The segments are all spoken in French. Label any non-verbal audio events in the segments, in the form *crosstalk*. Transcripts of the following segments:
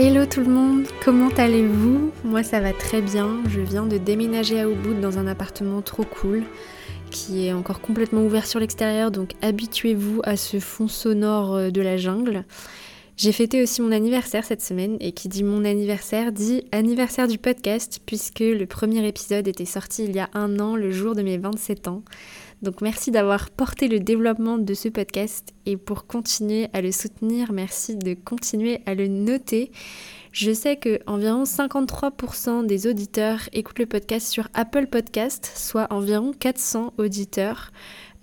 Hello tout le monde, comment allez-vous? Moi ça va très bien, je viens de déménager à Ubud dans un appartement trop cool qui est encore complètement ouvert sur l'extérieur donc habituez-vous à ce fond sonore euh, de la jungle. J'ai fêté aussi mon anniversaire cette semaine et qui dit mon anniversaire dit anniversaire du podcast puisque le premier épisode était sorti il y a un an le jour de mes 27 ans. Donc merci d'avoir porté le développement de ce podcast et pour continuer à le soutenir, merci de continuer à le noter. Je sais que environ 53% des auditeurs écoutent le podcast sur Apple Podcast, soit environ 400 auditeurs.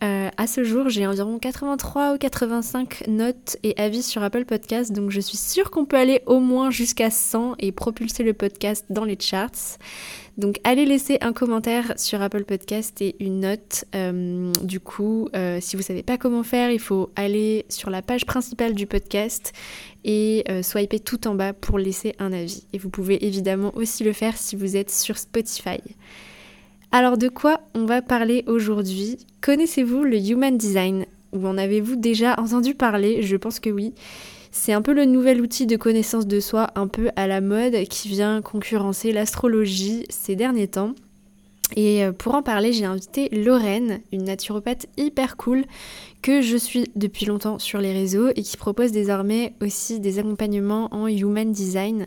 Euh, à ce jour, j'ai environ 83 ou 85 notes et avis sur Apple Podcast, donc je suis sûre qu'on peut aller au moins jusqu'à 100 et propulser le podcast dans les charts. Donc allez laisser un commentaire sur Apple Podcast et une note. Euh, du coup, euh, si vous savez pas comment faire, il faut aller sur la page principale du podcast et swiper tout en bas pour laisser un avis. Et vous pouvez évidemment aussi le faire si vous êtes sur Spotify. Alors de quoi on va parler aujourd'hui? Connaissez-vous le Human Design? Ou en avez-vous déjà entendu parler? Je pense que oui. C'est un peu le nouvel outil de connaissance de soi un peu à la mode qui vient concurrencer l'astrologie ces derniers temps. Et euh, pour en parler, j'ai invité Lorraine, une naturopathe hyper cool que je suis depuis longtemps sur les réseaux et qui propose désormais aussi des accompagnements en human design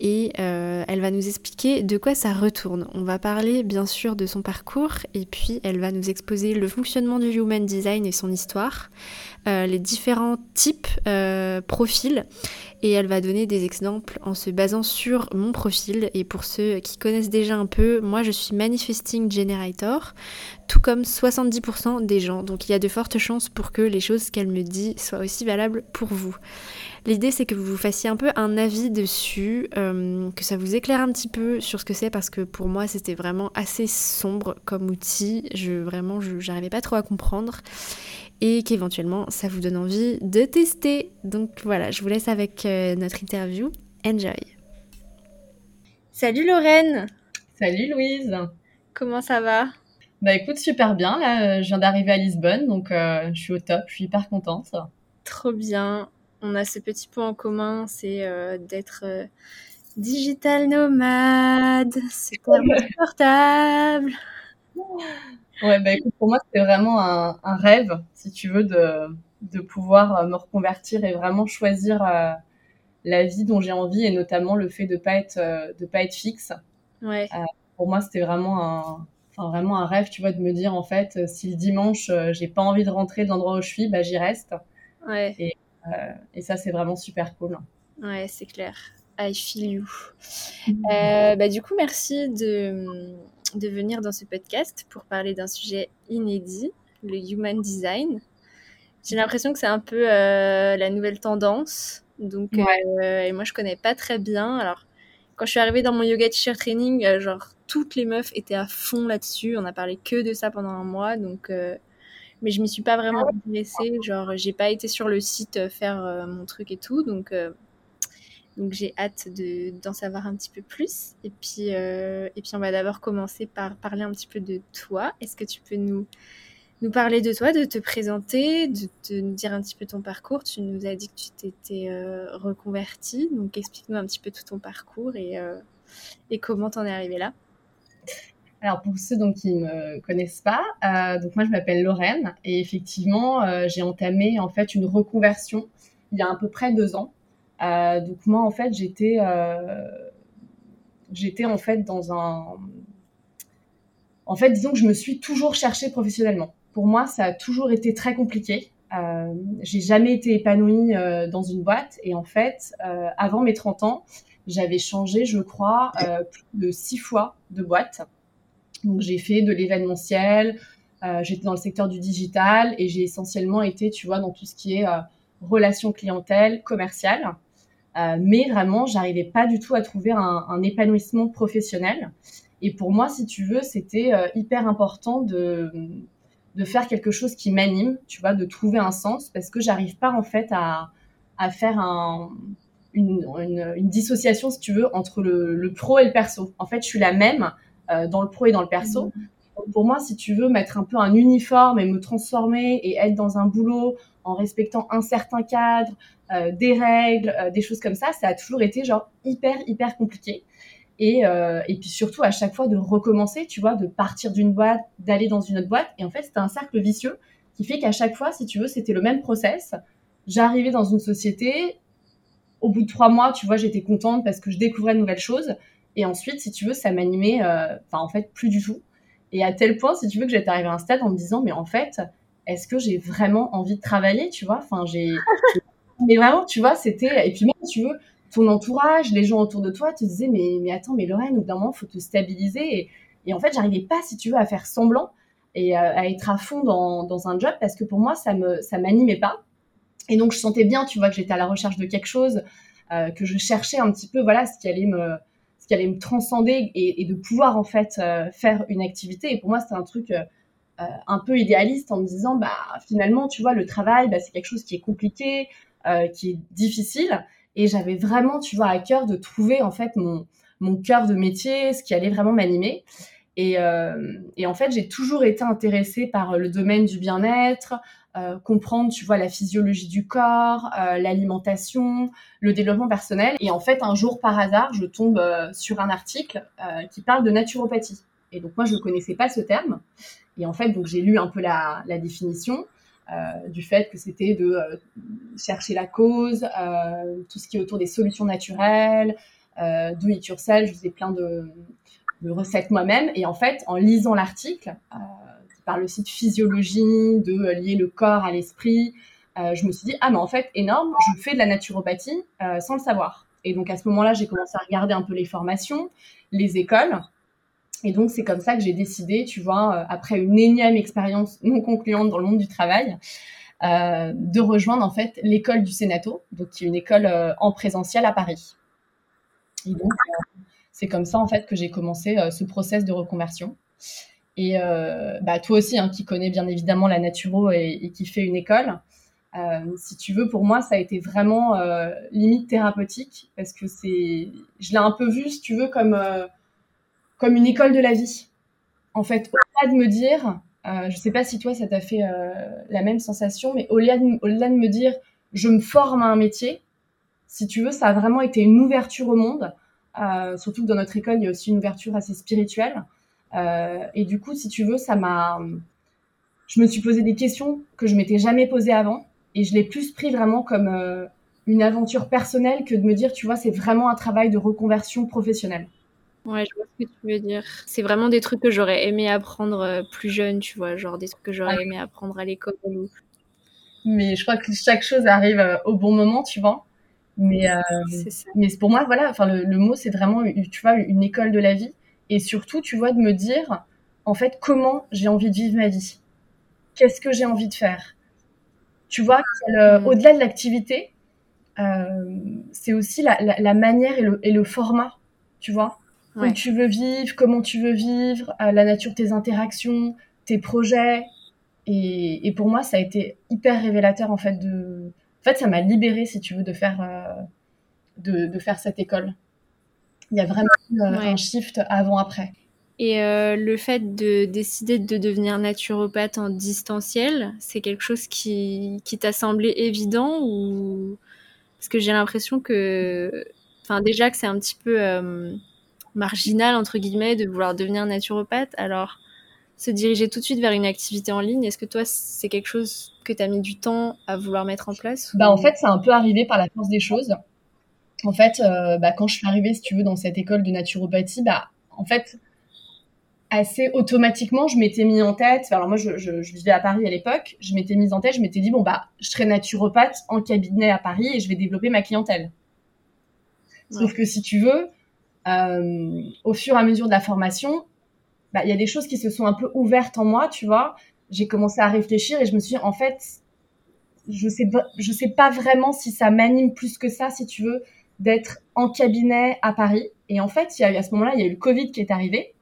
et euh, elle va nous expliquer de quoi ça retourne. On va parler bien sûr de son parcours et puis elle va nous exposer le fonctionnement du Human Design et son histoire, euh, les différents types, euh, profils et elle va donner des exemples en se basant sur mon profil. Et pour ceux qui connaissent déjà un peu, moi je suis Manifesting Generator, tout comme 70% des gens. Donc il y a de fortes chances pour que les choses qu'elle me dit soient aussi valables pour vous. L'idée c'est que vous vous fassiez un peu un avis dessus, euh, que ça vous éclaire un petit peu sur ce que c'est parce que pour moi c'était vraiment assez sombre comme outil. Je vraiment j'arrivais pas trop à comprendre et qu'éventuellement ça vous donne envie de tester. Donc voilà, je vous laisse avec euh, notre interview. Enjoy. Salut Lorraine. Salut Louise. Comment ça va? Bah écoute, super bien. Là, je viens d'arriver à Lisbonne, donc euh, je suis au top. Je suis hyper contente. Trop bien. On a ce petit point en commun, c'est euh, d'être digital nomade. C'est confortable. *laughs* Ouais, bah écoute, pour moi, c'était vraiment un, un, rêve, si tu veux, de, de pouvoir euh, me reconvertir et vraiment choisir euh, la vie dont j'ai envie et notamment le fait de pas être euh, de pas être fixe. Ouais. Euh, pour moi, c'était vraiment un enfin vraiment un rêve, tu vois, de me dire en fait, si le dimanche j'ai pas envie de rentrer de l'endroit où je suis, bah j'y reste. Ouais. Et, et ça, c'est vraiment super cool. Ouais, c'est clair. I feel you. Mmh. bah du coup, merci de de venir dans ce podcast pour parler d'un sujet inédit, le human design. J'ai l'impression que c'est un peu euh, la nouvelle tendance. Donc, euh, et moi, je connais pas très bien. Alors, quand je suis arrivée dans mon yoga teacher training, euh, genre, toutes les meufs étaient à fond là-dessus. On a parlé que de ça pendant un mois. Donc, mais je m'y suis pas vraiment intéressée. Genre, j'ai pas été sur le site faire mon truc et tout. Donc, donc j'ai hâte d'en savoir un petit peu plus. Et puis, euh, et puis on va d'abord commencer par parler un petit peu de toi. Est-ce que tu peux nous, nous parler de toi, de te présenter, de, de, nous dire un petit peu ton parcours? Tu nous as dit que tu t'étais euh, reconvertie. Donc explique-nous un petit peu tout ton parcours et, euh, et comment t'en es arrivée là. Alors pour ceux donc, qui ne me connaissent pas, euh, donc moi je m'appelle Lorraine et effectivement euh, j'ai entamé en fait une reconversion il y a à peu près deux ans. Euh, donc moi en fait j'étais euh, j'étais en fait dans un en fait disons que je me suis toujours cherchée professionnellement. Pour moi ça a toujours été très compliqué. Euh, j'ai jamais été épanouie euh, dans une boîte et en fait avant mes 30 ans j'avais changé je crois plus de six fois de boîte. Donc j'ai fait de l'événementiel, j'étais dans le secteur du digital et j'ai essentiellement été tu vois dans tout ce qui est relation clientèle commerciale. Euh, mais vraiment, j'arrivais pas du tout à trouver un, épanouissement professionnel. Et pour moi, si tu veux, c'était euh, hyper important de, de faire quelque chose qui m'anime, tu vois, de trouver un sens, parce que j'arrive pas en fait à, à faire un, une, dissociation, si tu veux, entre le, le, pro et le perso. En fait, je suis la même euh, dans le pro et dans le perso, mmh. Pour moi, si tu veux mettre un peu un uniforme et me transformer et être dans un boulot en respectant un certain cadre, euh, des règles, euh, des choses comme ça, ça a toujours été genre hyper, hyper compliqué. Et, euh, et puis surtout, à chaque fois, de recommencer, tu vois, de partir d'une boîte, d'aller dans une autre boîte. Et en fait, c'était un cercle vicieux qui fait qu'à chaque fois, si tu veux, c'était le même process. J'arrivais dans une société, au bout de trois mois, tu vois, j'étais contente parce que je découvrais de nouvelles choses. Et ensuite, si tu veux, ça m'animait, enfin, en fait, plus du tout. Et à tel point, si tu veux, que j'étais arrivée à un stade en me disant, mais en fait, est-ce que j'ai vraiment envie de travailler, tu vois? Enfin, j'ai. *laughs* mais vraiment, tu vois, c'était. Et puis même, tu veux, ton entourage, les gens autour de toi te disaient, mais, mais attends, mais Lorraine, au bout d'un moment, faut te stabiliser. Et, et en fait, j'arrivais pas, si tu veux, à faire semblant et à, être à fond dans, dans, un job parce que pour moi, ça me, ça m'animait pas. Et donc, je sentais bien, tu vois, que j'étais à la recherche de quelque chose, euh, que je cherchais un petit peu, voilà, ce qui allait me, ce qui allait me transcender et, de pouvoir en fait euh, faire une activité. Et pour moi, c'était un truc euh, euh, un peu idéaliste en me disant bah finalement tu vois le travail bah, c'est quelque chose qui est compliqué qui est difficile et j'avais vraiment tu vois à cœur de trouver en fait mon mon cœur de métier ce qui allait vraiment m'animer et, euh, et, en fait j'ai toujours été intéressée par le domaine du bien-être euh, comprendre tu vois la physiologie du corps euh, l'alimentation le développement personnel et en fait un jour par hasard je tombe sur un article qui parle de naturopathie et donc moi je ne connaissais pas ce terme et en fait, donc j'ai lu un peu la, la définition euh, du fait que c'était de euh, chercher la cause, euh, tout ce qui est autour des solutions naturelles, euh, do it yourself. Je faisais plein de, de recettes moi-même. Et en fait, en lisant l'article euh, qui parle aussi de physiologie, de lier le corps à l'esprit, je me suis dit ah mais en fait énorme, je fais de la naturopathie sans le savoir. Et donc à ce moment-là, j'ai commencé à regarder un peu les formations, les écoles. Et donc, c'est comme ça que j'ai décidé, tu vois, euh, après une énième expérience non concluante dans le monde du travail, euh, de rejoindre en fait l'école du Sénato, donc qui est une école euh, en présentiel à Paris. Et donc, euh, c'est comme ça en fait que j'ai commencé euh, ce process de reconversion. Et bah, toi aussi, hein, qui connais bien évidemment la naturo et, qui fait une école, si tu veux, pour moi, ça a été vraiment limite thérapeutique parce que c'est, je l'ai un peu vu, si tu veux, comme comme une école de la vie. En fait, au-delà de me dire, euh, je sais pas si toi ça t'a fait euh, la même sensation, mais au-delà de, au de, me dire je me forme à un métier, si tu veux, ça a vraiment été une ouverture au monde. Euh, surtout que dans notre école, il y a aussi une ouverture assez spirituelle. Euh, et du coup, si tu veux, ça m'a. Je me suis posé des questions que je m'étais jamais posées avant, et je l'ai plus pris vraiment comme euh, une aventure personnelle que de me dire, tu vois, c'est vraiment un travail de reconversion professionnelle. Ouais, je vois ce que tu veux dire. C'est vraiment des trucs que j'aurais aimé apprendre plus jeune, tu vois, genre des trucs que j'aurais aimé apprendre à l'école. Ou... Mais je crois que chaque chose arrive au bon moment, tu vois. Mais, euh, mais pour moi, voilà, enfin, le, le mot, c'est vraiment, tu vois, une école de la vie. Et surtout, tu vois, de me dire, en fait, comment j'ai envie de vivre ma vie. Qu'est-ce que j'ai envie de faire? Tu vois, mmh. au-delà de l'activité, euh, c'est aussi la, la, la, manière et le, et le format, tu vois ouais. où tu veux vivre, comment tu veux vivre, euh, la nature de tes interactions, tes projets. Et, et, pour moi, ça a été hyper révélateur en fait de. En fait, ça m'a libérée, si tu veux, de faire euh, de, de, faire cette école. Il y a vraiment euh, ouais. un shift avant-après. Et euh, le fait de décider de devenir naturopathe en distanciel, c'est quelque chose qui, qui t'a semblé évident ou parce que j'ai l'impression que, enfin déjà que c'est un petit peu euh, marginal entre guillemets de vouloir devenir naturopathe. Alors se diriger tout de suite vers une activité en ligne, est-ce que toi c'est quelque chose que tu as mis du temps à vouloir mettre en place ou... Bah en fait, c'est un peu arrivé par la force des choses. En fait, euh, bah, quand je suis arrivée, si tu veux, dans cette école de naturopathie, bah en fait, assez automatiquement, je m'étais mis en tête. Alors moi, je, je, je vivais à Paris à l'époque. Je m'étais mise en tête. Je m'étais dit bon bah, je serai naturopathe en cabinet à Paris et je vais développer ma clientèle. Ouais. Sauf que si tu veux, euh, au fur et à mesure de la formation, bah, il y a des choses qui se sont un peu ouvertes en moi, tu vois. J'ai commencé à réfléchir et je me suis dit, en fait, je sais, je sais pas vraiment si ça m'anime plus que ça, si tu veux, d'être en cabinet à Paris. Et en fait, il y a, à ce moment-là, il y a eu le Covid qui est arrivé.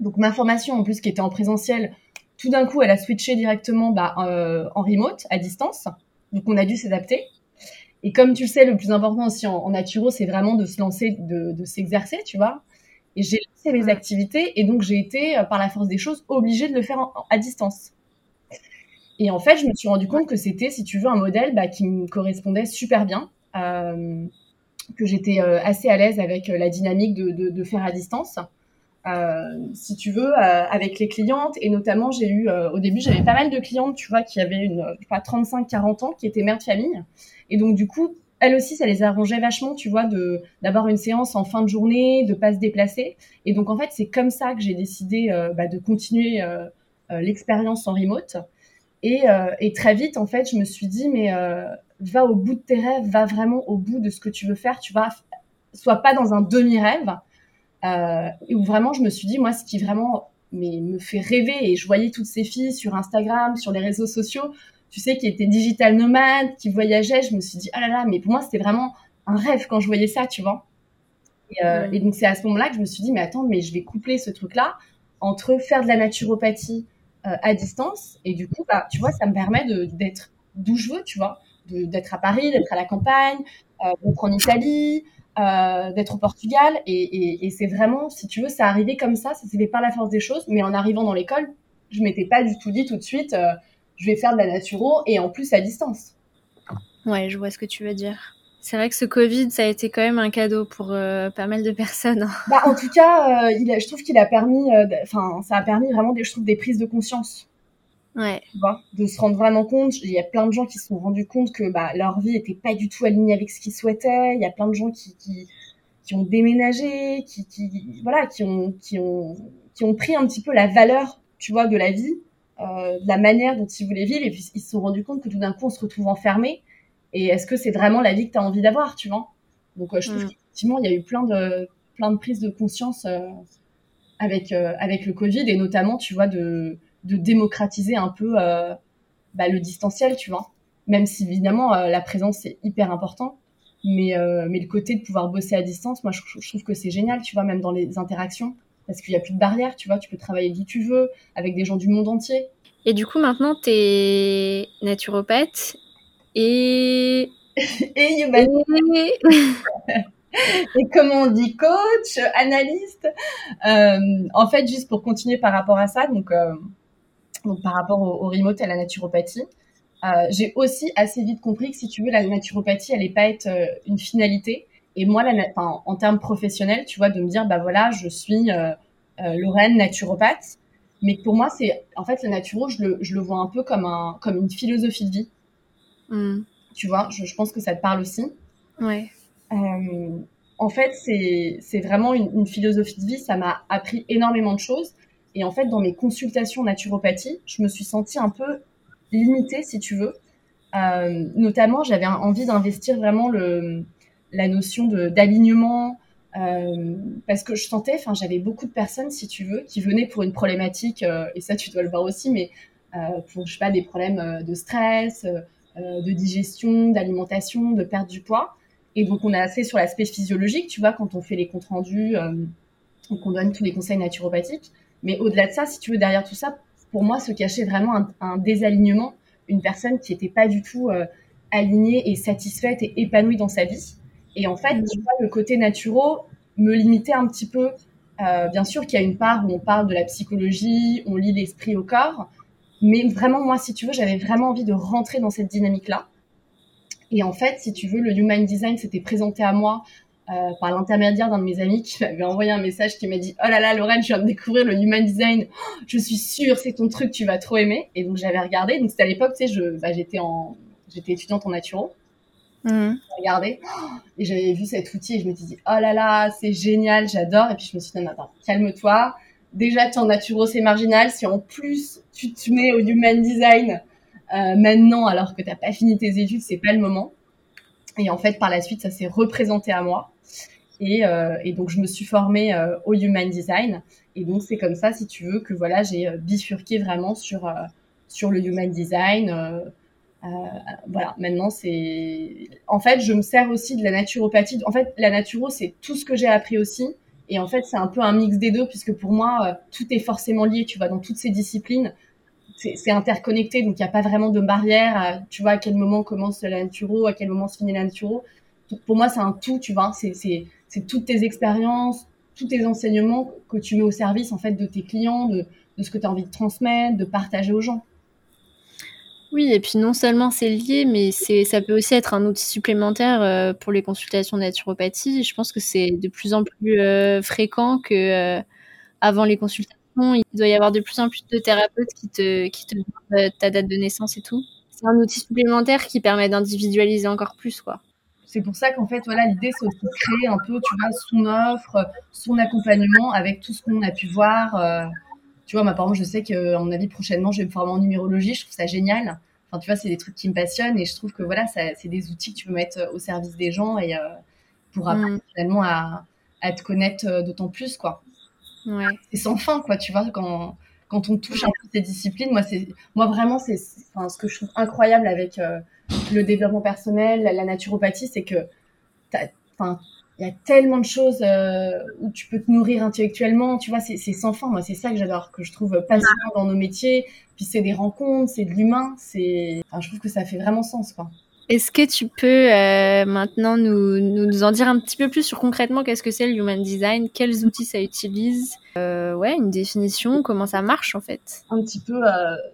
Donc ma formation, en plus, qui était en présentiel, tout d'un coup, elle a switché directement bah, euh, en remote, à distance. Donc on a dû s'adapter. Et comme tu le sais, le plus important aussi en, en naturo, c'est vraiment de se lancer, de, de s'exercer, tu vois. Et j'ai laissé mes activités et donc j'ai été, par la force des choses, obligée de le faire à distance. Et en fait, je me suis rendu compte que c'était, si tu veux, un modèle bah, qui me correspondait super bien, euh, que j'étais euh, assez à l'aise avec euh, la dynamique de, de, de faire à distance. Euh, si tu veux, euh, avec les clientes. Et notamment, j'ai eu, au début, j'avais pas mal de clientes, tu vois, qui avaient une, pas 35-40 ans, qui étaient mères de famille. Et donc, du coup, elles aussi, ça les arrangeait vachement, tu vois, de d'avoir une séance en fin de journée, de pas se déplacer. Et donc, en fait, c'est comme ça que j'ai décidé bah, de continuer l'expérience en remote. Et, euh, très vite, en fait, je me suis dit, mais euh, va au bout de tes rêves, va vraiment au bout de ce que tu veux faire. Tu vas, sois pas dans un demi-rêve. Euh, où vraiment, je me suis dit, moi, ce qui vraiment me fait rêver, et je voyais toutes ces filles sur Instagram, sur les réseaux sociaux, tu sais, qui étaient digital nomades, qui voyageaient, je me suis dit, ah là là, mais pour moi, c'était vraiment un rêve quand je voyais ça, tu vois. Et, euh, et donc, c'est à ce moment-là que je me suis dit, mais attends, mais je vais coupler ce truc-là entre faire de la naturopathie, euh, à distance. Et du coup, bah, tu vois, ça me permet d'être d'où je veux, tu vois, d'être à Paris, d'être à la campagne, euh, d'être en Italie, d'être au Portugal. Et, et, et c'est vraiment, si tu veux, ça arrivé comme ça, ça s'est fait par la force des choses. Mais en arrivant dans l'école, je m'étais pas du tout dit tout de suite, je vais faire de la naturo et en plus à distance. Ouais, je vois ce que tu veux dire. C'est vrai que ce Covid, ça a été quand même un cadeau pour euh, pas mal de personnes. Hein. Bah, en tout cas, euh, il a, je trouve qu'il a permis, euh, enfin, ça a permis vraiment des, je trouve, des prises de conscience. Ouais. Tu vois, de se rendre vraiment compte. Il y a plein de gens qui se sont rendus compte que bah, leur vie était pas du tout alignée avec ce qu'ils souhaitaient. Il y a plein de gens qui, qui, qui ont déménagé, qui, qui, voilà, qui ont, qui ont, qui ont pris un petit peu la valeur, tu vois, de la vie, de la manière dont ils voulaient vivre, et puis ils se sont rendus compte que tout d'un coup on se retrouve enfermé et est-ce que c'est vraiment la vie que tu as envie d'avoir, tu vois? Donc, euh, je trouve mm. qu'effectivement, il y a eu plein de, plein de prises de conscience euh, avec, euh, avec le Covid et notamment, tu vois, de, de démocratiser un peu bah, le distanciel, tu vois. Même si, évidemment, la présence, c'est hyper important. Mais, mais le côté de pouvoir bosser à distance, moi, je, je trouve que c'est génial, tu vois, même dans les interactions. Parce qu'il n'y a plus de barrières, tu vois, tu peux travailler d'où tu veux, avec des gens du monde entier. Et du coup, maintenant, tu es naturopathe et *laughs* et et *laughs* comment on dit coach, analyste. Euh, en fait, juste pour continuer par rapport à ça, donc, euh, donc par rapport au, remote et à la naturopathie, euh, j'ai aussi assez vite compris que si tu veux, la naturopathie, elle n'est pas être une finalité. Et moi, la, enfin, en termes professionnels, tu vois, de me dire, bah voilà, je suis euh, euh, Lorraine, naturopathe. Mais pour moi, c'est en fait la naturo, je le, je le vois un peu comme un comme une philosophie de vie. Mm. Tu vois, je, je, pense que ça te parle aussi. Ouais. Euh, en fait, c'est vraiment une, une, philosophie de vie. Ça m'a appris énormément de choses. Et en fait, dans mes consultations naturopathie, je me suis sentie un peu limitée, si tu veux. Euh, notamment, j'avais envie d'investir vraiment le, la notion d'alignement, euh, parce que je sentais, enfin, j'avais beaucoup de personnes, si tu veux, qui venaient pour une problématique, euh, et ça, tu dois le voir aussi, mais euh, pour, je sais pas, des problèmes de stress, de digestion, d'alimentation, de perte du poids. Et donc, on est assez sur l'aspect physiologique, tu vois, quand on fait les comptes rendus, euh, qu'on donne tous les conseils naturopathiques. Mais au-delà de ça, si tu veux, derrière tout ça, pour moi, se cachait vraiment un, un désalignement, une personne qui n'était pas du tout alignée et satisfaite et épanouie dans sa vie. Et en fait, tu vois, le côté naturo me limitait un petit peu. Euh, bien sûr qu'il y a une part où on parle de la psychologie, on lit l'esprit au corps, mais vraiment, moi, si tu veux, j'avais vraiment envie de rentrer dans cette dynamique-là. Et en fait, si tu veux, le Human Design s'était présenté à moi euh, par l'intermédiaire d'un de mes amis qui *laughs* m'avait envoyé un message qui m'a dit Oh là là, Lorraine, je viens de découvrir le Human Design. Je suis sûre, c'est ton truc, tu vas trop aimer. Et donc, j'avais regardé. Donc, c'était à l'époque, tu sais, bah, j'étais en, j'étais étudiante en naturo. J'ai regardé et j'avais vu cet outil et je me suis dit Oh là là, c'est génial, j'adore. Et puis, je me suis dit Non, attends, calme-toi déjà tu en naturo c'est marginal. Si en plus tu te mets au human design euh, maintenant alors que t'as pas fini tes études, c'est pas le moment. Et en fait, par la suite, ça s'est représenté à moi. Et, euh, donc, je me suis formée euh, au Human Design. Et donc, c'est comme ça, si tu veux, que voilà, j'ai bifurqué vraiment sur, sur le Human Design. Euh, voilà, maintenant, c'est... En fait, je me sers aussi de la naturopathie. En fait, la naturo, c'est tout ce que j'ai appris aussi. Et en fait, c'est un peu un mix des deux, puisque pour moi, euh, tout est forcément lié, tu vois, dans toutes ces disciplines. C'est interconnecté, donc il n'y a pas vraiment de barrière. tu vois, à quel moment commence la naturo, à quel moment se finit la naturo. Pour moi, c'est un tout, tu vois. C'est toutes tes expériences, tous tes enseignements que tu mets au service en fait de tes clients, de, de ce que tu as envie de transmettre, de partager aux gens. Oui, et puis non seulement c'est lié, mais c'est, ça peut aussi être un outil supplémentaire euh, pour les consultations de naturopathie. Je pense que c'est de plus en plus euh, fréquent que euh, avant les consultations. Il doit y avoir de plus en plus de thérapeutes qui te, qui te demandent ta date de naissance et tout. C'est un outil supplémentaire qui permet d'individualiser encore plus, quoi. C'est pour ça qu'en fait, voilà, l'idée, c'est aussi de créer un peu, tu vois, son offre, son accompagnement avec tout ce qu'on a pu voir tu vois, moi, par exemple, je sais qu'à mon avis, prochainement, je vais me former en numérologie. Je trouve ça génial. Enfin, tu vois, c'est des trucs qui me passionnent et je trouve que voilà, c'est des outils que tu peux mettre euh, au service des gens et euh, pour apprendre mm. finalement à, à, te connaître euh, d'autant plus, quoi. Ouais. C'est sans fin, quoi, tu vois, quand, quand on touche un peu ces disciplines. Moi, c'est, moi vraiment, c'est, enfin, ce que je trouve incroyable avec le développement personnel, la, la naturopathie, c'est que, enfin, il y a tellement de choses euh, où tu peux te nourrir intellectuellement, tu vois, c'est sans fin. Moi, c'est ça que j'adore, que je trouve passionnant dans nos métiers. Puis c'est des rencontres, c'est de l'humain, c'est. Enfin, je trouve que ça fait vraiment sens, quoi. Est-ce que tu peux euh, maintenant nous, nous, en dire un petit peu plus sur concrètement qu'est-ce que c'est le Human Design, quels outils ça utilise, euh, ouais, une définition, comment ça marche en fait? Un petit peu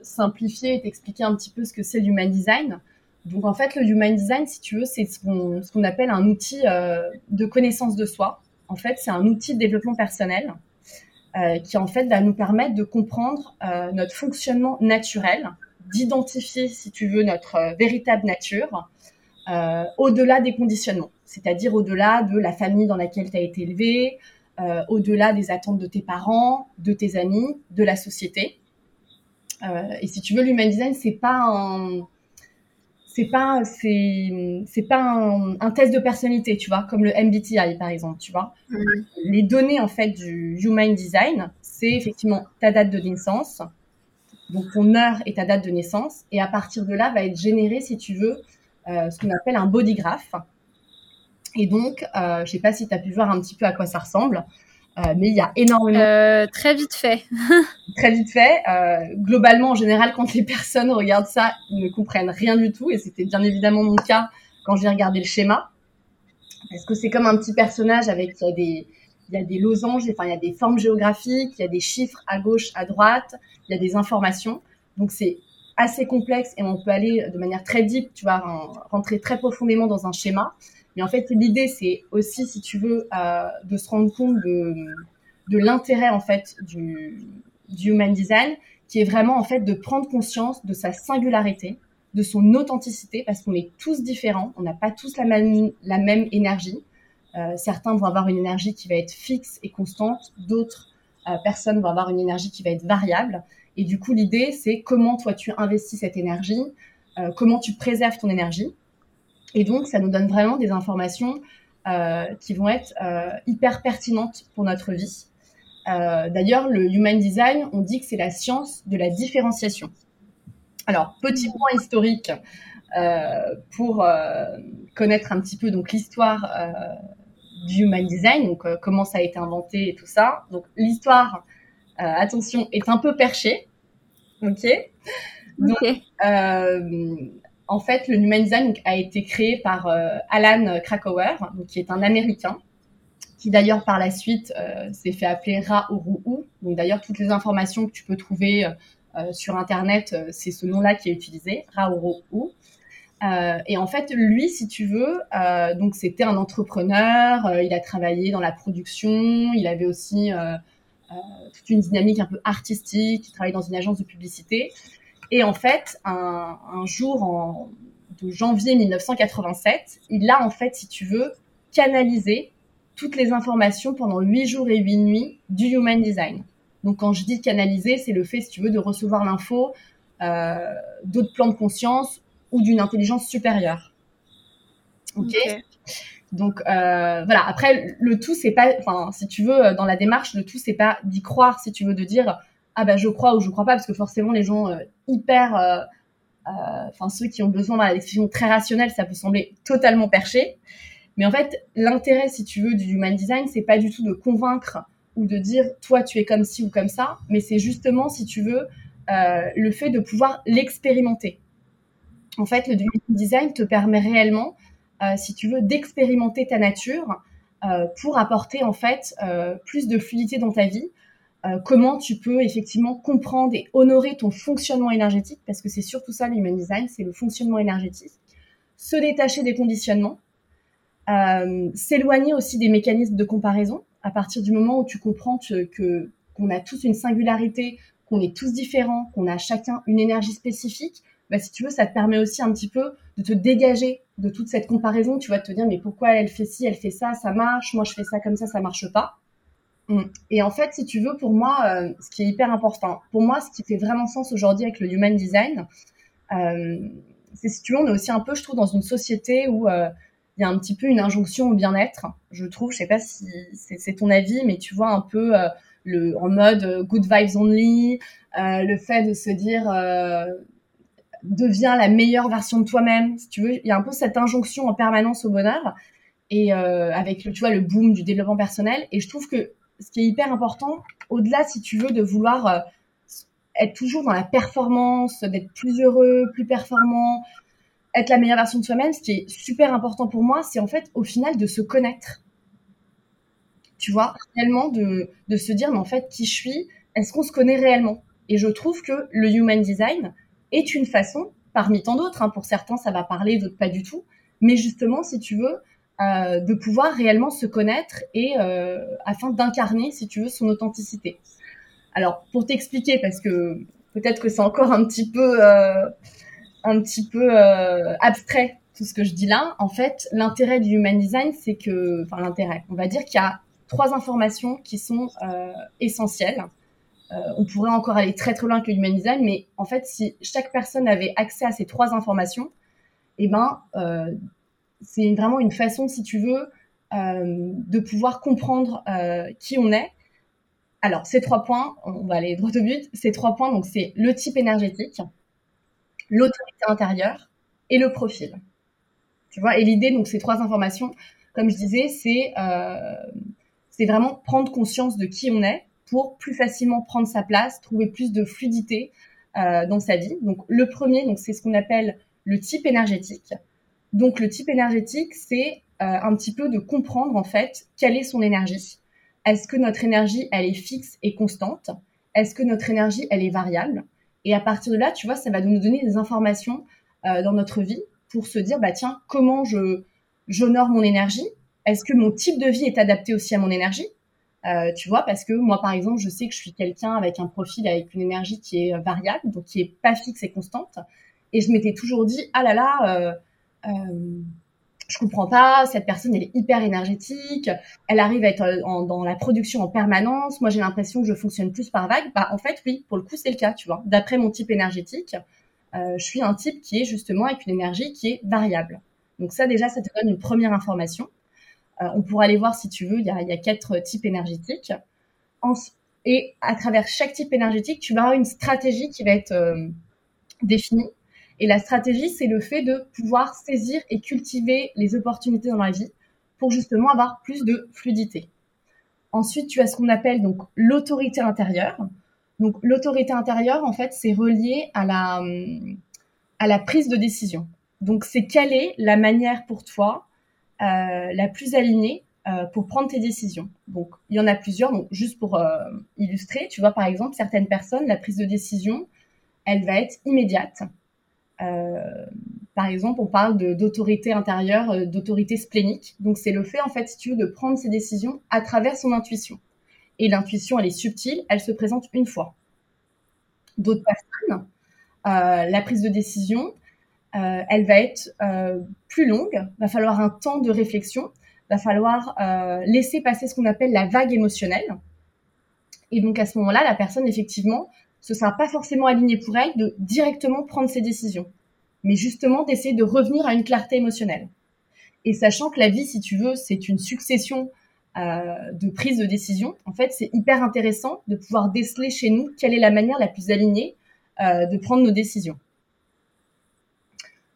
simplifier et t'expliquer un petit peu ce que c'est le Human Design. Donc en fait, le Human Design, si tu veux, c'est ce qu'on appelle un outil euh, de connaissance de soi. En fait, c'est un outil de développement personnel euh, qui en fait va nous permettre de comprendre euh, notre fonctionnement naturel, d'identifier, si tu veux, notre véritable nature au-delà des conditionnements, c'est-à-dire au-delà de la famille dans laquelle tu as été élevé, au-delà des attentes de tes parents, de tes amis, de la société. et si tu veux, l'Human Design, c'est pas un c'est pas c'est c'est pas un, test de personnalité, tu vois, comme le MBTI par exemple, tu vois. Les données en fait du Human Design, c'est effectivement ta date de naissance, donc ton heure et ta date de naissance, et à partir de là va être généré, si tu veux, euh, ce qu'on appelle un body graph. Et donc, euh, je sais pas si tu as pu voir un petit peu à quoi ça ressemble. Euh, mais il y a énormément. Euh, très vite fait. *laughs* très vite fait. Euh, globalement, en général, quand les personnes regardent ça, ils ne comprennent rien du tout. Et c'était bien évidemment mon cas quand j'ai regardé le schéma. Parce que c'est comme un petit personnage avec il y a des, il y a des losanges, enfin il y a des formes géographiques, il y a des chiffres à gauche, à droite, il y a des informations. Donc c'est assez complexe et on peut aller de manière très deep, tu vois, rentrer très profondément dans un schéma. Mais en fait, l'idée, c'est aussi, si tu veux, euh, de se rendre compte de, de l'intérêt en fait du, du human design, qui est vraiment en fait de prendre conscience de sa singularité, de son authenticité, parce qu'on est tous différents, on n'a pas tous la même, la même énergie. Euh, certains vont avoir une énergie qui va être fixe et constante, d'autres euh, personnes vont avoir une énergie qui va être variable. Et du coup, l'idée, c'est comment toi tu investis cette énergie, euh, comment tu préserves ton énergie et donc, ça nous donne vraiment des informations euh, qui vont être euh, hyper pertinentes pour notre vie. Euh, D'ailleurs, le Human Design, on dit que c'est la science de la différenciation. Alors, petit point historique pour connaître un petit peu donc l'histoire du Human Design, donc comment ça a été inventé et tout ça. Donc, l'histoire, attention, est un peu perchée. Ok? Donc, okay en fait, le Human Design a été créé par euh, Alan Krakauer, qui est un Américain, qui d'ailleurs par la suite euh, s'est fait appeler Ra. Donc d'ailleurs, toutes les informations que tu peux trouver euh, sur Internet, c'est ce nom-là qui est utilisé, Ra et en fait, lui, si tu veux, donc c'était un entrepreneur. il a travaillé dans la production. Il avait aussi toute une dynamique un peu artistique. Il travaillait dans une agence de publicité. Et en fait, un, jour en, de janvier 1987, il a en fait, si tu veux, canalisé toutes les informations pendant huit jours et huit nuits du Human Design. Donc quand je dis canaliser, c'est le fait, si tu veux, de recevoir l'info euh, d'autres plans de conscience ou d'une intelligence supérieure. Ok. Donc euh, voilà. Après, le tout, c'est pas, enfin, si tu veux, dans la démarche, le tout, c'est pas d'y croire, si tu veux, de dire ah bah je crois ou je crois pas parce que forcément les gens euh, hyper euh, euh, enfin ceux qui ont besoin d'un l'expression très rationnelle ça peut sembler totalement perché mais en fait l'intérêt si tu veux du human design c'est pas du tout de convaincre ou de dire toi tu es comme ci ou comme ça mais c'est justement si tu veux le fait de pouvoir l'expérimenter en fait le human design te permet réellement si tu veux d'expérimenter ta nature pour apporter en fait plus de fluidité dans ta vie. Comment tu peux effectivement comprendre et honorer ton fonctionnement énergétique, parce que c'est surtout ça l'human design, c'est le fonctionnement énergétique. Se détacher des conditionnements, s'éloigner aussi des mécanismes de comparaison. À partir du moment où tu comprends que qu'on a tous une singularité, qu'on est tous différents, qu'on a chacun une énergie spécifique, bah, si tu veux, ça te permet aussi un petit peu de te dégager de toute cette comparaison. Tu vas te dire, mais pourquoi elle fait ci, elle fait ça, ça marche, moi je fais ça comme ça, ça marche pas. Mm. Et en fait, si tu veux, pour moi, euh, ce qui est hyper important, pour moi, ce qui fait vraiment sens aujourd'hui avec le human design, euh, c'est si tu veux, on est aussi un peu, je trouve, dans une société où euh, il y a un petit peu une injonction au bien-être. Je trouve, je sais pas si c'est ton avis, mais tu vois un peu le, en mode good vibes only, le fait de se dire deviens la meilleure version de toi-même. Si tu veux, il y a un peu cette injonction en permanence au bonheur et avec le, tu vois, le boom du développement personnel. Et je trouve que ce qui est hyper important, au-delà, si tu veux, de vouloir euh, être toujours dans la performance, d'être plus heureux, plus performant, être la meilleure version de soi-même, ce qui est super important pour moi, c'est en fait au final de se connaître. Tu vois, réellement de, se dire, mais en fait, qui je suis, est-ce qu'on se connaît réellement? Et je trouve que le human design, est une façon, parmi tant d'autres, hein, pour certains ça va parler, d'autres pas du tout, mais justement, si tu veux, euh, de pouvoir réellement se connaître et euh, afin d'incarner, si tu veux, son authenticité. Alors, pour t'expliquer, parce que peut-être que c'est encore un petit peu, euh, un petit peu abstrait tout ce que je dis là. En fait, l'intérêt du human design, c'est que, enfin l'intérêt, on va dire qu'il y a trois informations qui sont essentielles on pourrait encore aller très très loin que le human design, mais en fait, si chaque personne avait accès à ces trois informations, eh ben, c'est vraiment une façon, si tu veux, euh, de pouvoir comprendre qui on est. Alors, ces trois points, on va aller droit au but. Ces trois points, donc c'est le type énergétique, l'autorité intérieure et le profil. Tu vois, et l'idée, donc ces trois informations, comme je disais, c'est c'est vraiment prendre conscience de qui on est pour plus facilement prendre sa place, trouver plus de fluidité euh, dans sa vie. Donc le premier, donc c'est ce qu'on appelle le type énergétique. Donc le type énergétique, c'est euh, un petit peu de comprendre en fait quelle est son énergie. Est-ce que notre énergie, elle est fixe et constante? Est-ce que notre énergie, elle est variable? Et à partir de là, tu vois, ça va nous donner des informations euh, dans notre vie pour se dire, bah tiens, comment je j'honore mon énergie? Est-ce que mon type de vie est adapté aussi à mon énergie? Euh, tu vois, parce que moi, par exemple, je sais que je suis quelqu'un avec un profil avec une énergie qui est euh, variable, donc qui est pas fixe et constante. Et je m'étais toujours dit, ah là là, euh, euh, je comprends pas, cette personne, elle est hyper énergétique, elle arrive à être dans la production en permanence. Moi, j'ai l'impression que je fonctionne plus par vague. Bah, en fait, oui, pour le coup, c'est le cas, tu vois. D'après mon type énergétique, je suis un type qui est justement avec une énergie qui est variable. Donc ça, déjà, ça te donne une première information. Euh, on pourra aller voir si tu veux, il y a, quatre types énergétiques. et à travers chaque type énergétique, tu vas avoir une stratégie qui va être euh, définie. Et la stratégie, c'est le fait de pouvoir saisir et cultiver les opportunités dans la vie pour justement avoir plus de fluidité. Ensuite, tu as ce qu'on appelle donc l'autorité intérieure. Donc l'autorité intérieure, en fait, c'est relié à la, prise de décision. Donc c'est quelle est la manière pour toi euh, la plus alignée euh, pour prendre tes décisions. Donc, il y en a plusieurs. Donc, juste pour euh, illustrer, tu vois, par exemple, certaines personnes, la prise de décision, elle va être immédiate. Par exemple, on parle d'autorité intérieure, d'autorité splénique. Donc, c'est le fait, en fait, si tu veux, de prendre ses décisions à travers son intuition. Et l'intuition, elle est subtile, elle se présente une fois. D'autres personnes, la prise de décision, euh, elle va être euh, plus longue, va falloir un temps de réflexion, va falloir euh, laisser passer ce qu'on appelle la vague émotionnelle. Et donc à ce moment-là, la personne, effectivement, ce sera pas forcément aligné pour elle de directement prendre ses décisions, mais justement d'essayer de revenir à une clarté émotionnelle. Et sachant que la vie, si tu veux, c'est une succession de prises de décision, en fait, c'est hyper intéressant de pouvoir déceler chez nous quelle est la manière la plus alignée de prendre nos décisions.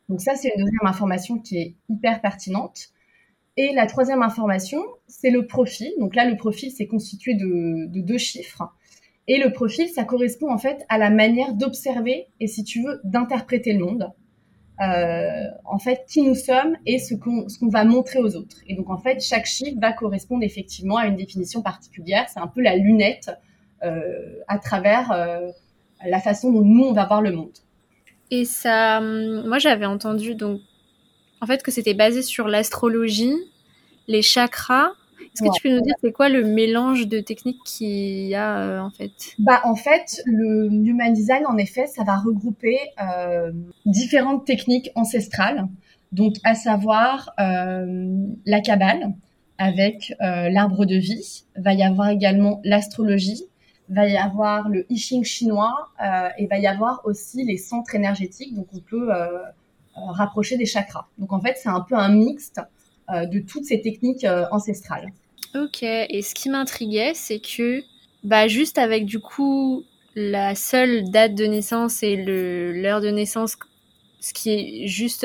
Donc ça, c'est une deuxième information qui est hyper pertinente. Et la troisième information, c'est le profil. Donc là, le profil, c'est constitué de, deux chiffres. Et le profil, ça correspond en fait à la manière d'observer et, si tu veux, d'interpréter le monde. en fait qui nous sommes et ce qu'on va montrer aux autres. Et donc en fait chaque chiffre va correspondre effectivement à une définition particulière. C'est un peu la lunette à travers la façon dont nous on va voir le monde. Et ça, hum, moi j'avais entendu donc en fait que c'était basé sur l'astrologie, les chakras. Est-ce que tu peux nous dire c'est quoi le mélange de techniques qu'il y a euh, en fait? Bah en fait le Human Design en effet ça va regrouper euh, différentes techniques ancestrales, donc à savoir euh, la cabale avec l'arbre de vie, va y avoir également l'astrologie, va y avoir le I Ching chinois euh, et va y avoir aussi les centres énergétiques. Donc on peut euh, euh, rapprocher des chakras. Donc en fait, c'est un peu un mixte de toutes ces techniques ancestrales. Ok, et ce qui m'intriguait, c'est que bah, juste avec du coup la seule date de naissance et l'heure de naissance, ce qui est juste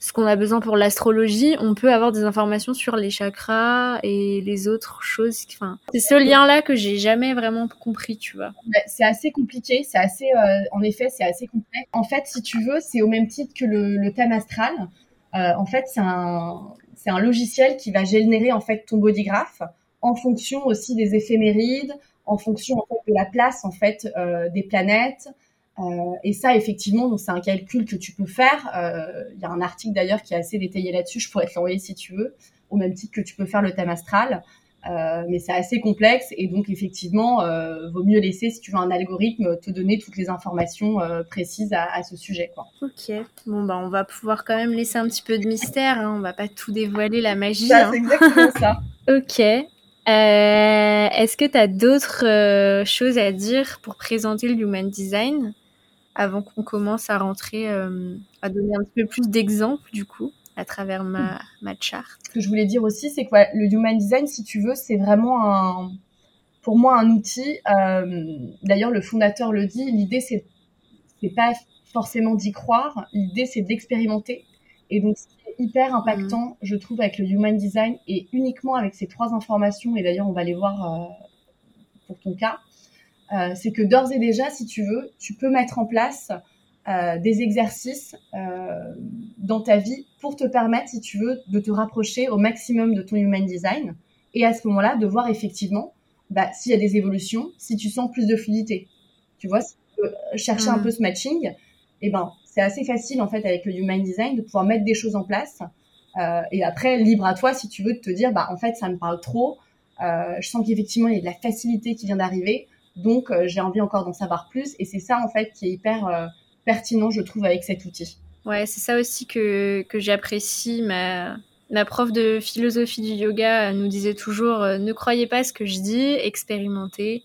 ce qu'on a besoin pour l'astrologie, on peut avoir des informations sur les chakras et les autres choses. Enfin, c'est ce lien-là que j'ai jamais vraiment compris, tu vois. C'est assez compliqué, c'est assez, euh, en effet, c'est assez complexe. En fait, si tu veux, c'est au même titre que le, thème astral. Euh, en fait, c'est un, c'est un logiciel qui va générer en fait ton bodygraph en fonction aussi des éphémérides, en fonction en fait, de la place en fait euh, des planètes, euh, et ça, effectivement, c'est un calcul que tu peux faire. Euh, il y a un article d'ailleurs qui est assez détaillé là-dessus. Je pourrais te l'envoyer si tu veux, au même titre que tu peux faire le thème astral. Euh, mais c'est assez complexe et donc effectivement, euh, vaut mieux laisser, si tu veux, un algorithme te donner toutes les informations euh, précises à, à, ce sujet. Quoi. Ok, bon bah on va pouvoir quand même laisser un petit peu de mystère. Hein. On va pas tout dévoiler la magie. Bah, c'est exactement ça. *laughs* ok. Est-ce que tu as d'autres choses à dire pour présenter le Human Design avant qu'on commence à rentrer, euh, à donner un petit peu plus d'exemples du coup? À travers ma, ma charte. Ce que je voulais dire aussi, c'est que le Human Design, si tu veux, c'est vraiment un, pour moi un outil. Euh, d'ailleurs, le fondateur le dit. L'idée, c'est c'est pas forcément d'y croire. L'idée, c'est d'expérimenter. Et donc, c'est hyper impactant, mmh. je trouve, avec le Human Design et uniquement avec ces trois informations. Et d'ailleurs, on va les voir euh, pour ton cas. Euh, c'est que d'ores et déjà, si tu veux, tu peux mettre en place euh, des exercices euh, dans ta vie pour te permettre, si tu veux, de te rapprocher au maximum de ton human design et à ce moment-là, de voir effectivement bah, s'il y a des évolutions, si tu sens plus de fluidité. Tu vois, si tu veux chercher un mm. peu ce matching, et eh ben, c'est assez facile en fait avec le human design de pouvoir mettre des choses en place. Euh, et après, libre à toi si tu veux de te dire, bah en fait, ça me parle trop. Je sens qu'effectivement, il y a de la facilité qui vient d'arriver. Donc, j'ai envie encore d'en savoir plus. Et c'est ça, en fait, qui est hyper pertinent, je trouve, avec cet outil. Ouais, c'est ça aussi que, que j'apprécie. Ma, ma prof de philosophie du yoga nous disait toujours euh, ne croyez pas ce que je dis, expérimentez.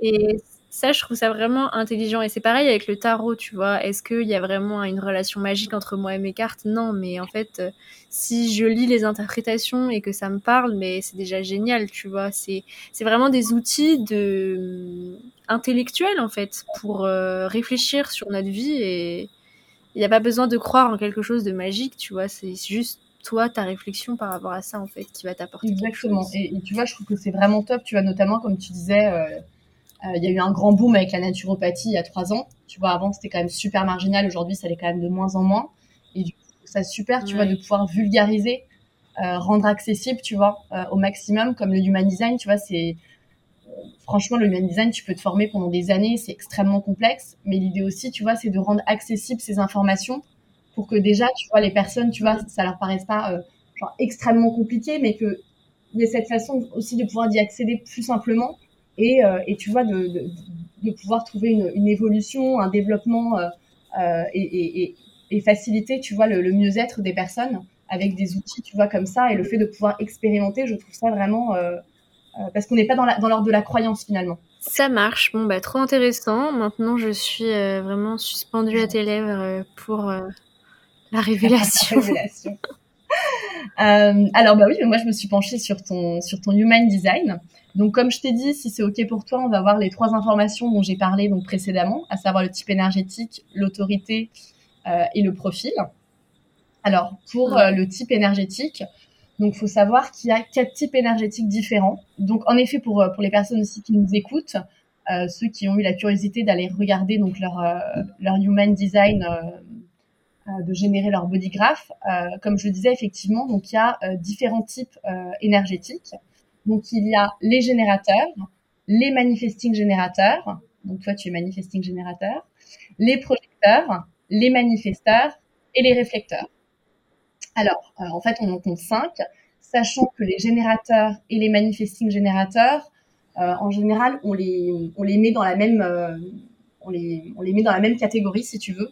Et ça, je trouve ça vraiment intelligent. Et c'est pareil avec le tarot, tu vois. Est-ce qu'il y a vraiment une relation magique entre moi et mes cartes? Non, mais en fait, euh, si je lis les interprétations et que ça me parle, mais c'est déjà génial, tu vois. C'est c'est vraiment des outils de euh, intellectuels en fait pour euh, réfléchir sur notre vie et il n'y a pas besoin de croire en quelque chose de magique, tu vois. C'est juste toi, ta réflexion par rapport à ça, en fait, qui va t'apporter. Exactement. Et, et, tu vois, je trouve que c'est vraiment top, tu vois, notamment, comme tu disais, euh, il y a eu un grand boom avec la naturopathie il y a trois ans. Tu vois, avant, c'était quand même super marginal. Aujourd'hui, ça l'est quand même de moins en moins. Et du coup, ça super, tu vois, de pouvoir vulgariser, euh, rendre accessible, tu vois, euh, au maximum, comme le human design, tu vois, c'est franchement le human design, tu peux te former pendant des années, c'est extrêmement complexe, mais l'idée aussi, tu vois, c'est de rendre accessible ces informations pour que déjà, tu vois, les personnes, tu vois, ça leur paraisse pas genre extrêmement compliqué, mais que il y ait cette façon aussi de pouvoir y accéder plus simplement et, euh, et tu vois, de, de, pouvoir trouver une, évolution, un développement euh, euh, et, et, et, faciliter, tu vois, le, le mieux-être des personnes avec des outils, tu vois, comme ça, et le fait de pouvoir expérimenter, je trouve ça vraiment parce qu'on n'est pas dans l'ordre de la croyance finalement. Ça marche, bon bah trop intéressant. Maintenant je suis euh, vraiment suspendue à tes lèvres euh, pour euh, la révélation. *laughs* la révélation. *laughs* alors bah oui, moi je me suis penchée sur ton sur ton human design. Donc, comme je t'ai dit, si c'est OK pour toi, on va voir les trois informations dont j'ai parlé donc précédemment, à savoir le type énergétique, l'autorité euh, et le profil. Alors, pour euh, le type énergétique, donc faut savoir qu'il y a quatre types énergétiques différents. Donc, en effet, pour, euh, pour les personnes aussi qui nous écoutent, euh, ceux qui ont eu la curiosité d'aller regarder donc leur, leur human design de générer leur bodygraph. comme je le disais, effectivement, donc il y a différents types énergétiques. Donc il y a les générateurs, les manifesting générateurs. Donc toi, tu es manifesting générateur. Les projecteurs, les manifesteurs et les réflecteurs. Alors, en fait, on en compte cinq, sachant que les générateurs et les manifesting générateurs, euh, en général, on les, on les met dans la même, euh, on les, on les met dans la même catégorie, si tu veux.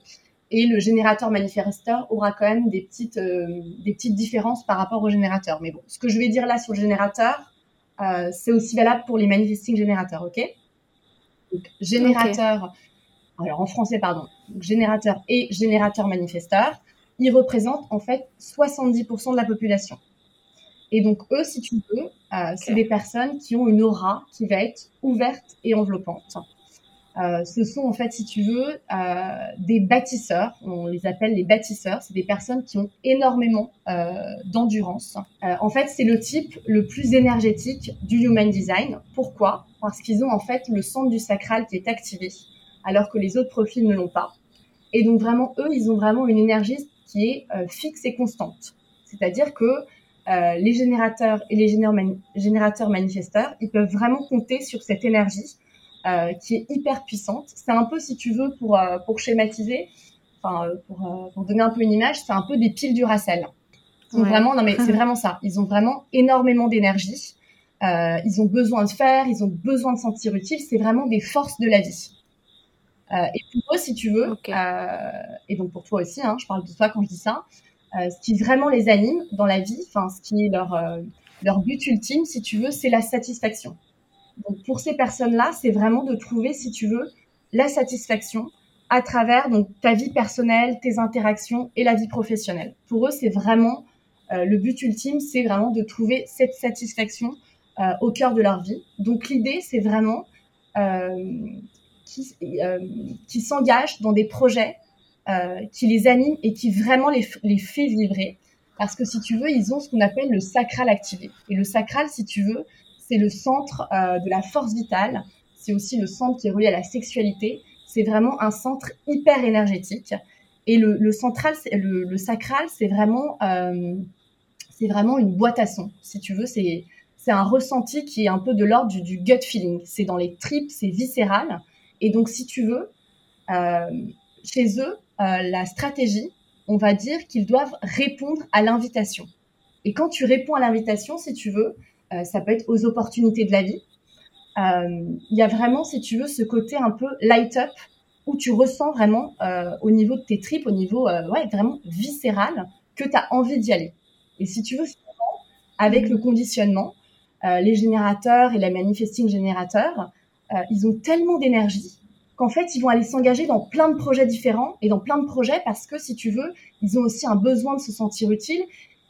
Et le générateur manifesteur aura quand même des petites, euh, des petites différences par rapport au générateur. Mais bon, ce que je vais dire là sur le générateur, c'est aussi valable pour les manifesting générateurs, ok? Donc, générateur, alors en français, pardon, générateur et générateur manifesteur ils représentent en fait 70% de la population. Et donc eux, si tu veux, euh, c'est des personnes qui ont une aura qui va être ouverte et enveloppante. Euh, ce sont en fait, si tu veux, euh, des bâtisseurs. On les appelle les bâtisseurs. C'est des personnes qui ont énormément euh, d'endurance. Euh, en fait, c'est le type le plus énergétique du human design. Pourquoi? Parce qu'ils ont en fait le centre du sacral qui est activé, alors que les autres profils ne l'ont pas. Et donc vraiment, eux, ils ont vraiment une énergie qui est euh, fixe et constante. C'est-à-dire que euh, les générateurs et les générateurs manifesteurs, ils peuvent vraiment compter sur cette énergie euh, qui est hyper puissante. C'est un peu, si tu veux, pour, pour schématiser, enfin, pour, pour, donner un peu une image, c'est un peu des piles du Racel. Vraiment, non mais c'est *laughs* vraiment ça. Ils ont vraiment énormément d'énergie. Ils ont besoin de faire, ils ont besoin de sentir utile. C'est vraiment des forces de la vie. Euh, et pour eux, si tu veux, euh, et donc pour toi aussi, hein, je parle de toi quand je dis ça, euh, ce qui vraiment les anime dans la vie, enfin ce qui est leur leur but ultime, si tu veux, c'est la satisfaction. Donc pour ces personnes-là, c'est vraiment de trouver, si tu veux, la satisfaction à travers donc ta vie personnelle, tes interactions et la vie professionnelle. Pour eux, c'est vraiment euh, le but ultime, c'est vraiment de trouver cette satisfaction euh, au cœur de leur vie. Donc l'idée, c'est vraiment euh, qui, euh, qui s'engagent dans des projets euh, qui les animent et qui vraiment les, les fait vibrer. Parce que si tu veux, ils ont ce qu'on appelle le sacral activé. Et le sacral, si tu veux, c'est le centre euh, de la force vitale. C'est aussi le centre qui est relié à la sexualité. C'est vraiment un centre hyper énergétique. Et le, central, le, le sacral, c'est vraiment, c'est vraiment une boîte à son. Si tu veux, c'est c'est un ressenti qui est un peu de l'ordre du, du gut feeling. C'est dans les tripes, c'est viscéral. Et donc, si tu veux, euh, chez eux, euh, la stratégie, on va dire qu'ils doivent répondre à l'invitation. Et quand tu réponds à l'invitation, si tu veux, euh, ça peut être aux opportunités de la vie. Il y a vraiment, si tu veux, ce côté un peu light up où tu ressens vraiment au niveau de tes tripes, au niveau ouais, vraiment viscéral, que tu as envie d'y aller. Et si tu veux, avec le conditionnement, les générateurs et la manifesting générateur, euh, ils ont tellement d'énergie qu'en fait, ils vont aller s'engager dans plein de projets différents et dans plein de projets parce que, si tu veux, ils ont aussi un besoin de se sentir utile.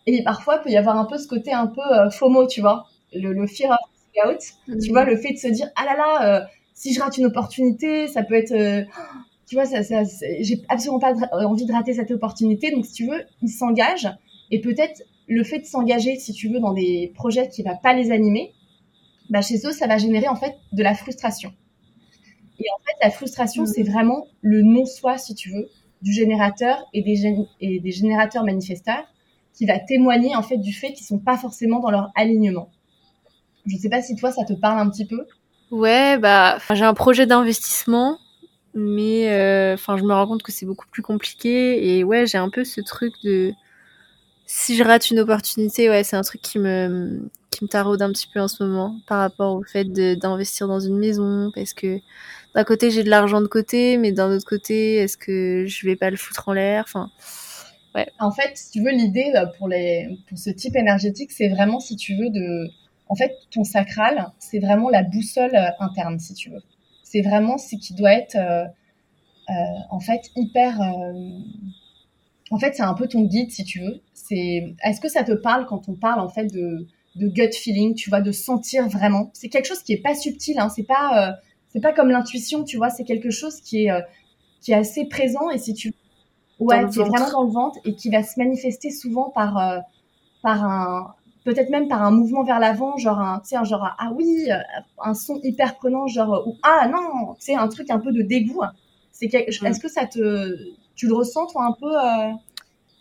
Et parfois, il peut y avoir un peu ce côté un peu euh, FOMO, tu vois, le, le fear of out, tu mhm. vois, le fait de se dire, ah là là, euh, si je rate une opportunité, ça peut être, *gasps* tu vois, ça, ça, j'ai absolument pas envie de rater cette opportunité. Donc, si tu veux, ils s'engagent et peut-être le fait de s'engager, si tu veux, dans des projets qui ne va pas les animer, bah, chez eux, ça va générer en fait de la frustration. Et en fait, la frustration, mmh. c'est vraiment le non-soi, si tu veux, du générateur et des, et des générateurs manifesteurs qui va témoigner en fait du fait qu'ils sont pas forcément dans leur alignement. Je ne sais pas si toi, ça te parle un petit peu. Ouais, bah, j'ai un projet d'investissement, mais euh, enfin, je me rends compte que c'est beaucoup plus compliqué et ouais, j'ai un peu ce truc de si je rate une opportunité, ouais, c'est un truc qui me qui me taraude un petit peu en ce moment par rapport au fait d'investir dans une maison parce que d'un côté j'ai de l'argent de côté mais d'un autre côté est-ce que je vais pas le foutre en l'air? Enfin ouais. En fait si tu veux l'idée euh, pour pour ce type énergétique c'est vraiment si tu veux de en fait ton sacral c'est vraiment la boussole euh, interne si tu veux. C'est vraiment ce qui doit être euh, en fait hyper en fait c'est un peu ton guide si tu veux. C'est est-ce que ça te parle quand on parle en fait de de gut feeling, tu vois, de sentir vraiment? C'est quelque chose qui est pas subtil, hein, c'est pas, euh, c'est pas comme l'intuition, tu vois, c'est quelque chose qui est, euh, qui est assez présent et si tu, ouais, qui est vraiment dans le ventre et qui va se manifester souvent par, euh, par un, peut-être même par un mouvement vers l'avant, genre un, tu sais, genre ah oui, un son hyper prenant, genre ou ah non, tu sais, un truc un peu de dégoût. C'est est-ce que ça te, Tu le ressens, toi, un peu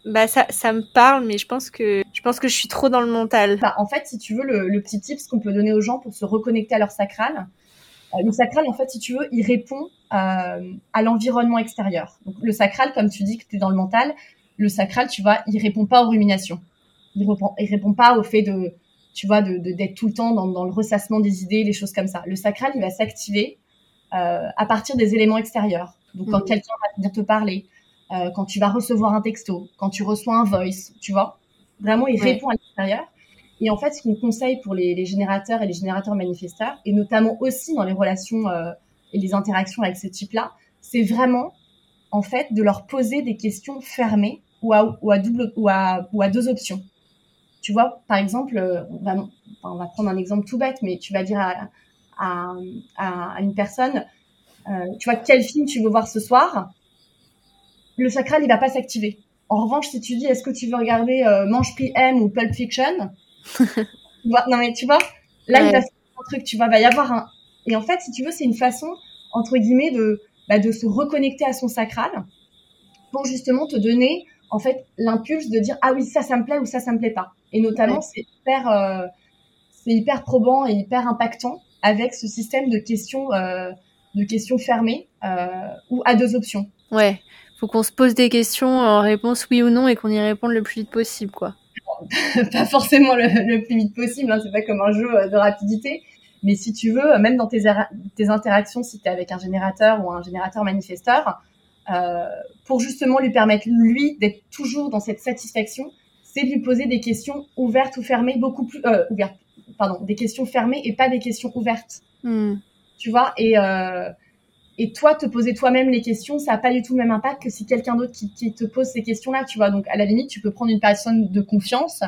bah ça, ça me parle, mais je pense que je pense que je suis trop dans le mental. Bah, en fait, si tu veux, le, le petit ce qu'on peut donner aux gens pour se reconnecter à leur sacral, euh, le sacral, en fait, si tu veux, il répond euh, à l'environnement extérieur. Donc, le sacral, comme tu dis que tu es dans le mental, le sacral, tu vois, il répond pas aux ruminations. Il répond, il répond pas au fait de, tu vois, de d'être tout le temps dans, dans, le ressassement des idées, les choses comme ça. Le sacral, il va s'activer euh, à partir des éléments extérieurs. Donc, quand mmh. quelqu'un va venir te parler, euh, quand tu vas recevoir un texto, quand tu reçois un voice, tu vois. Vraiment, il répond à l'extérieur. Et en fait, ce qu'on conseille pour les, générateurs et les générateurs manifesteurs, et notamment aussi dans les relations euh, et les interactions avec ce type-là, c'est vraiment, en fait, de leur poser des questions fermées ou à, ou à, double, ou à, ou à deux options. Tu vois, par exemple, euh, on va, on va, prendre un exemple tout bête, mais tu vas dire à, à, à une personne, tu vois, quel film tu veux voir ce soir? Le sacral, il va pas s'activer. En revanche, si tu dis, est-ce que tu veux regarder euh, Mange PM ou Pulp Fiction *laughs* Non, mais tu vois, là, il va faire un truc, tu vois, va y avoir un. Et en fait, si tu veux, c'est une façon, entre guillemets, de, bah, de se reconnecter à son sacral pour justement te donner, en fait, l'impulse de dire, ah oui, ça, ça me plaît ou ça, ça me plaît pas. Et notamment, c'est hyper, euh, c'est hyper probant et hyper impactant avec ce système de questions, euh, de questions fermées ou à deux options. Ouais faut qu'on se pose des questions en réponse oui ou non et qu'on y réponde le plus vite possible, quoi. *laughs* pas forcément le, plus vite possible, hein, c'est pas comme un jeu euh, de rapidité. Mais si tu veux, même dans tes, tes interactions, si tu es avec un générateur ou un générateur manifesteur, euh, pour justement lui permettre, lui, d'être toujours dans cette satisfaction, c'est de lui poser des questions ouvertes ou fermées, beaucoup plus... Euh, ouvertes, pardon, des questions fermées et pas des questions ouvertes. Hmm. Tu vois Et... Euh, et toi, te poser toi-même les questions, ça n'a pas du tout le même impact que si quelqu'un d'autre qui, te pose ces questions-là, tu vois. Donc, à la limite, tu peux prendre une personne de confiance,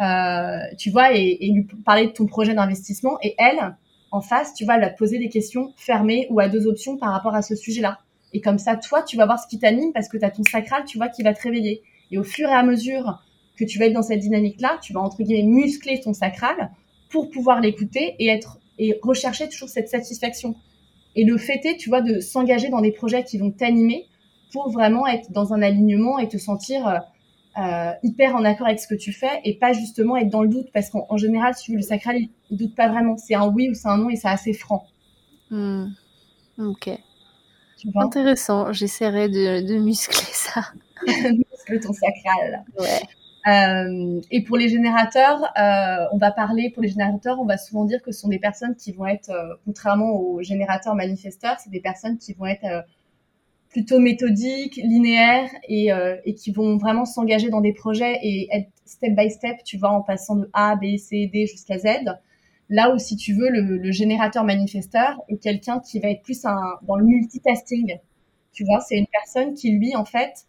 euh, tu vois, et, lui parler de ton projet d'investissement. Et elle, en face, tu vas te poser des questions fermées ou à deux options par rapport à ce sujet-là. Et comme ça, toi, tu vas voir ce qui t'anime parce que tu as ton sacral, tu vois, qui va te réveiller. Et au fur et à mesure que tu vas être dans cette dynamique-là, tu vas, entre guillemets, muscler ton sacral pour pouvoir l'écouter et être et rechercher toujours cette satisfaction. Et le fait est, tu vois, de s'engager dans des projets qui vont t'animer pour vraiment être dans un alignement et te sentir euh, euh, hyper en accord avec ce que tu fais et pas justement être dans le doute parce qu'en général, si le sacral, il, ne doute pas vraiment. C'est un oui ou c'est un non et c'est assez franc. Hmm. Ok. Intéressant. J'essaierai de, de muscler ça. *laughs* muscle ton sacral. Ouais. Euh, et pour les générateurs, euh, on va parler, pour les générateurs, on va souvent dire que ce sont des personnes qui vont être, euh, contrairement aux générateurs manifesteurs, c'est des personnes qui vont être euh, plutôt méthodiques, linéaires et, euh, et qui vont vraiment s'engager dans des projets et être step by step, tu vois, en passant de A, B, C, D jusqu'à Z. Là où, si tu veux, le, le générateur manifesteur est quelqu'un qui va être plus un, dans le multitasking. Tu vois, c'est une personne qui, lui, en fait,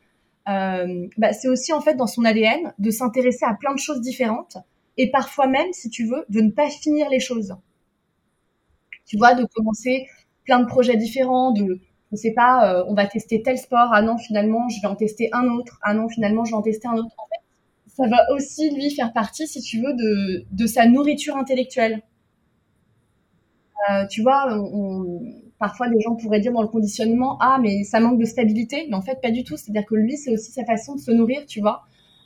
bah, c'est aussi en fait dans son ADN de s'intéresser à plein de choses différentes et parfois même, si tu veux, de ne pas finir les choses. Tu vois, de commencer plein de projets différents, de, je sais pas, euh, on va tester tel sport, ah non, finalement, je vais en tester un autre, ah non, finalement, je vais en tester un autre. En fait, ça va aussi, lui, faire partie, si tu veux, de, de sa nourriture intellectuelle. Euh, tu vois, on, parfois des gens pourraient dire dans le conditionnement ah mais ça manque de stabilité mais en fait pas du tout. C'est à dire que lui c'est aussi sa façon de se nourrir tu vois.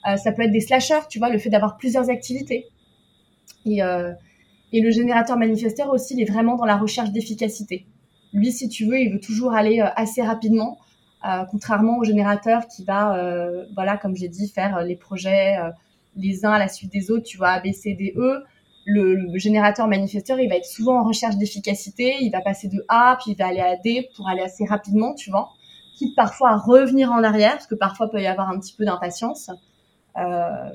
Euh, ça peut être des slashers tu vois le fait d'avoir plusieurs activités. Et euh, et le générateur manifesteur aussi il est vraiment dans la recherche d'efficacité. Lui si tu veux il veut toujours aller euh, assez rapidement euh, contrairement au générateur qui va euh, voilà comme j'ai dit faire les projets les uns à la suite des autres tu vois A E le, générateur manifesteur, il va être souvent en recherche d'efficacité, il va passer de A, puis il va aller à D pour aller assez rapidement, tu vois, quitte parfois à revenir en arrière, parce que parfois il peut y avoir un petit peu d'impatience. Euh,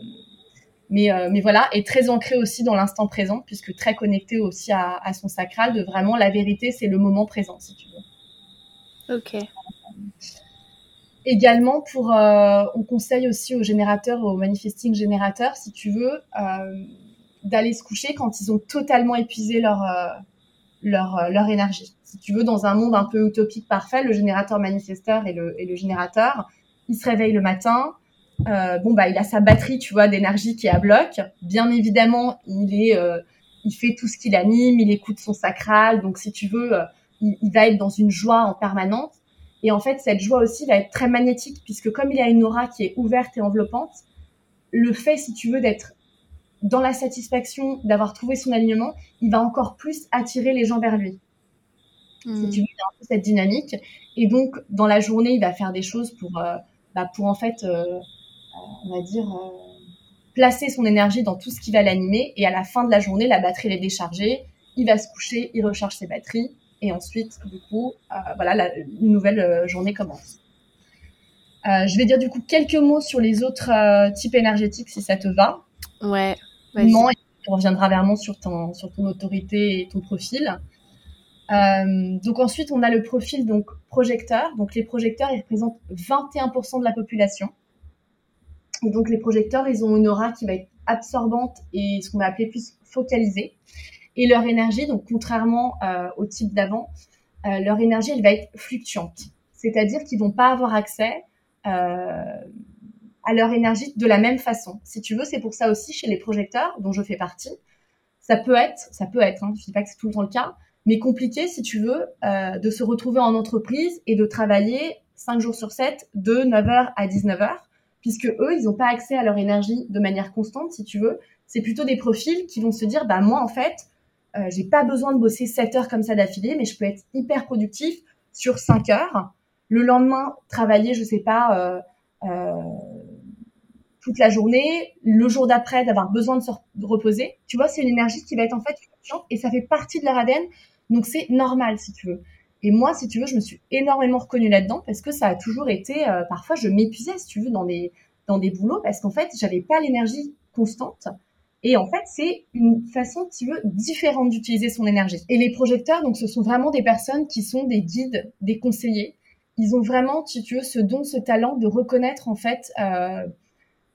mais, euh, mais voilà, et très ancré aussi dans l'instant présent, puisque très connecté aussi à, à, son sacral, de vraiment la vérité, c'est le moment présent, si tu veux. Ok. Également, pour, euh, on conseille aussi aux générateurs, aux manifesting générateurs, si tu veux, d'aller se coucher quand ils ont totalement épuisé leur, euh, leur, euh, leur énergie. Si tu veux, dans un monde un peu utopique parfait, le générateur manifesteur et le, et le générateur, il se réveille le matin. Euh, bon bah il a sa batterie, tu vois, d'énergie qui est à bloc. Bien évidemment, il est, euh, il fait tout ce qui l'anime, il écoute son sacral. Donc si tu veux, il, il, va être dans une joie en permanence. Et en fait, cette joie aussi va être très magnétique, puisque comme il a une aura qui est ouverte et enveloppante, le fait, si tu veux, d'être dans la satisfaction, d'avoir trouvé son alignement, il va encore plus attirer les gens vers lui. Si hmm. tu veux, il a un peu cette dynamique. Et donc, dans la journée, il va faire des choses pour, euh, bah, pour en fait, euh, euh, on va dire, placer son énergie dans tout ce qui va l'animer. Et à la fin de la journée, la batterie est déchargée. Il va se coucher, il recharge ses batteries. Et ensuite, du coup, voilà, la, une nouvelle journée commence. je vais dire du coup quelques mots sur les autres types énergétiques si ça te va. Ouais. Non, on reviendra vraiment sur ton, sur ton autorité et ton profil. Euh, donc ensuite, on a le profil donc projecteur. Donc les projecteurs, ils représentent 21% de la population. donc les projecteurs, ils ont une aura qui va être absorbante et ce qu'on va appeler plus focalisée. Et leur énergie, donc contrairement euh, au type d'avant, euh, leur énergie, elle va être fluctuante. C'est-à-dire qu'ils vont pas avoir accès à leur énergie de la même façon. Si tu veux, c'est pour ça aussi chez les projecteurs, dont je fais partie, ça peut être, ça peut être, hein, je dis pas que c'est tout le temps le cas, mais compliqué, si tu veux, euh, de se retrouver en entreprise et de travailler 5 jours sur 7, de 9h à 19h, puisque eux, ils n'ont pas accès à leur énergie de manière constante, si tu veux. C'est plutôt des profils qui vont se dire, bah moi, en fait, euh, j'ai pas besoin de bosser 7 heures comme ça d'affilée, mais je peux être hyper productif sur 5 heures. Le lendemain, travailler, je sais pas, euh, euh toute la journée, le jour d'après d'avoir besoin de se reposer. Tu vois, c'est une énergie qui va être en fait et ça fait partie de leur ADN. Donc c'est normal si tu veux. Et moi, si tu veux, je me suis énormément reconnue là-dedans parce que ça a toujours été, euh, parfois je m'épuisais si tu veux dans des dans des boulots parce qu'en fait j'avais pas l'énergie constante. Et en fait, c'est une façon, si tu veux, différente d'utiliser son énergie. Et les projecteurs, donc, ce sont vraiment des personnes qui sont des guides, des conseillers. Ils ont vraiment, si tu veux, ce don, ce talent de reconnaître, en fait, euh,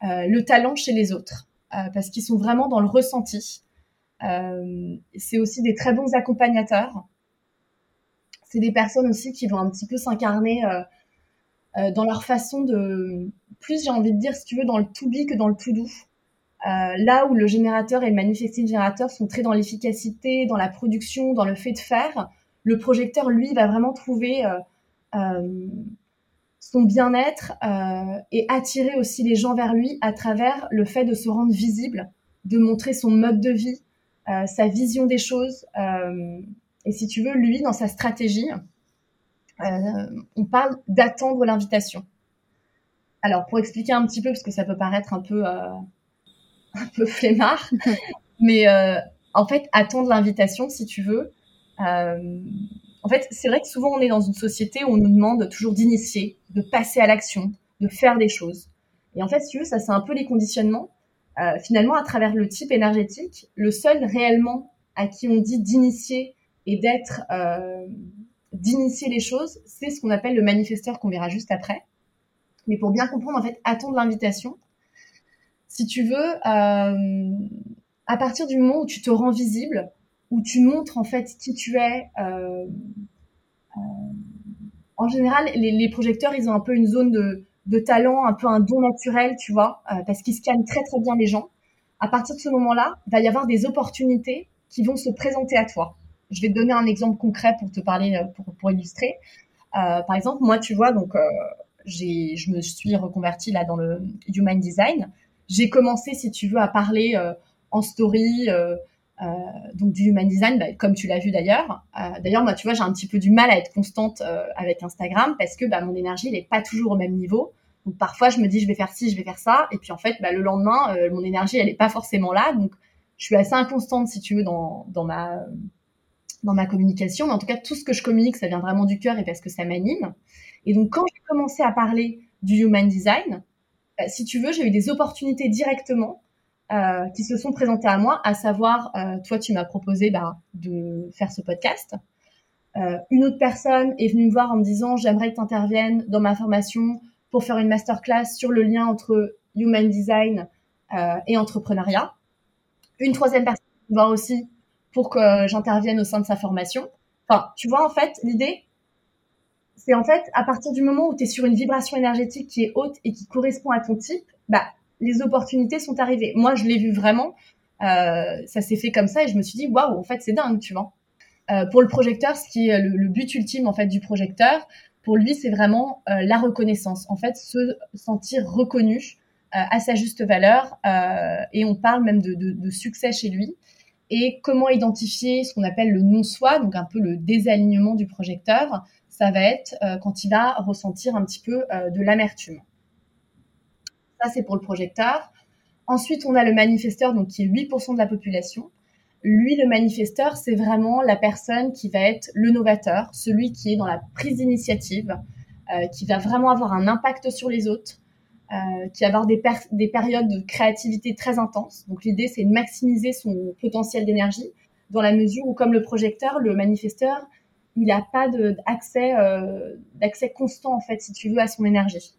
le talent chez les autres, euh, parce qu'ils sont vraiment dans le ressenti. Euh, c'est aussi des très bons accompagnateurs. C'est des personnes aussi qui vont un petit peu s'incarner dans leur façon de, plus j'ai envie de dire, si tu veux, dans le to be que dans le to do. là où le générateur et le manifesting générateur sont très dans l'efficacité, dans la production, dans le fait de faire, le projecteur, lui, va vraiment trouver son bien-être euh, et attirer aussi les gens vers lui à travers le fait de se rendre visible, de montrer son mode de vie, euh, sa vision des choses. Euh, et si tu veux, lui, dans sa stratégie, on parle d'attendre l'invitation. Alors, pour expliquer un petit peu, parce que ça peut paraître un peu, *laughs* un peu flemmard, *laughs* mais en fait, attendre l'invitation, si tu veux, en fait, c'est vrai que souvent on est dans une société où on nous demande toujours d'initier, de passer à l'action, de faire des choses. Et en fait, si veux, ça c'est un peu les conditionnements. Euh, finalement, à travers le type énergétique, le seul réellement à qui on dit d'initier et d'être, euh, d'initier les choses, c'est ce qu'on appelle le manifesteur qu'on verra juste après. Mais pour bien comprendre, en fait, attendre l'invitation, si tu veux, euh, à partir du moment où tu te rends visible, où tu montres en fait qui tu es. Euh, euh, en général, les, projecteurs, ils ont un peu une zone de, talent, un peu un don naturel, tu vois, euh, parce qu'ils scannent très très bien les gens. À partir de ce moment-là, il va y avoir des opportunités qui vont se présenter à toi. Je vais te donner un exemple concret pour te parler, pour, illustrer. par exemple, moi, tu vois, donc j'ai, je me suis reconvertie là dans le human design. J'ai commencé, si tu veux, à parler en story, euh, donc du human design, bah, comme tu l'as vu d'ailleurs. Euh, d'ailleurs, moi, tu vois, j'ai un petit peu du mal à être constante euh, avec Instagram parce que bah, mon énergie, n'est pas toujours au même niveau. Donc parfois, je me dis, je vais faire ci, je vais faire ça, et puis en fait, bah, le lendemain, mon énergie, elle n'est pas forcément là. Donc, je suis assez inconstante, si tu veux, dans, dans ma dans ma communication. Mais en tout cas, tout ce que je communique, ça vient vraiment du cœur et parce que ça m'anime. Et donc, quand j'ai commencé à parler du human design, si tu veux, j'ai eu des opportunités directement euh, qui se sont présentés à moi, à savoir, euh, toi, tu m'as proposé bah, de faire ce podcast. Euh, une autre personne est venue me voir en me disant, j'aimerais que tu interviennes dans ma formation pour faire une masterclass sur le lien entre human design et entrepreneuriat. Une troisième personne me voir aussi pour que j'intervienne au sein de sa formation. Enfin, tu vois, en fait, l'idée, c'est en fait, à partir du moment où tu es sur une vibration énergétique qui est haute et qui correspond à ton type, bah, les opportunités sont arrivées. Moi, je l'ai vu vraiment. Euh, ça s'est fait comme ça et je me suis dit, waouh, en fait, c'est dingue, tu vois. Euh, pour le projecteur, ce qui est le, but ultime en fait du projecteur, Pour lui, c'est vraiment la reconnaissance. En fait, se sentir reconnu à sa juste valeur. et on parle même de, de, de succès chez lui et comment identifier ce qu'on appelle le non-soi, donc un peu le désalignement du projecteur, ça va être euh, quand il va ressentir un petit peu euh, de l'amertume. Ça, c'est pour le projecteur. Ensuite, on a le manifesteur, donc qui est 8% de la population. Lui, le manifesteur, c'est vraiment la personne qui va être le novateur, celui qui est dans la prise d'initiative, euh, qui va vraiment avoir un impact sur les autres, euh, qui va avoir des, des, périodes de créativité très intenses. Donc l'idée, c'est de maximiser son potentiel d'énergie dans la mesure où, comme le projecteur, le manifesteur, il n'a pas euh, d'accès constant, en fait, si tu veux, à son énergie.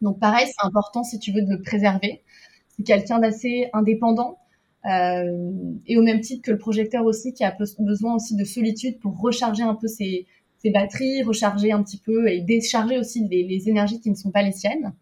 Donc pareil, c'est important, si tu veux, de le préserver. C'est quelqu'un d'assez indépendant. Euh, et au même titre que le projecteur aussi, qui a besoin aussi de solitude pour recharger un peu ses, ses batteries, recharger un petit peu et décharger aussi les, énergies qui ne sont pas les siennes.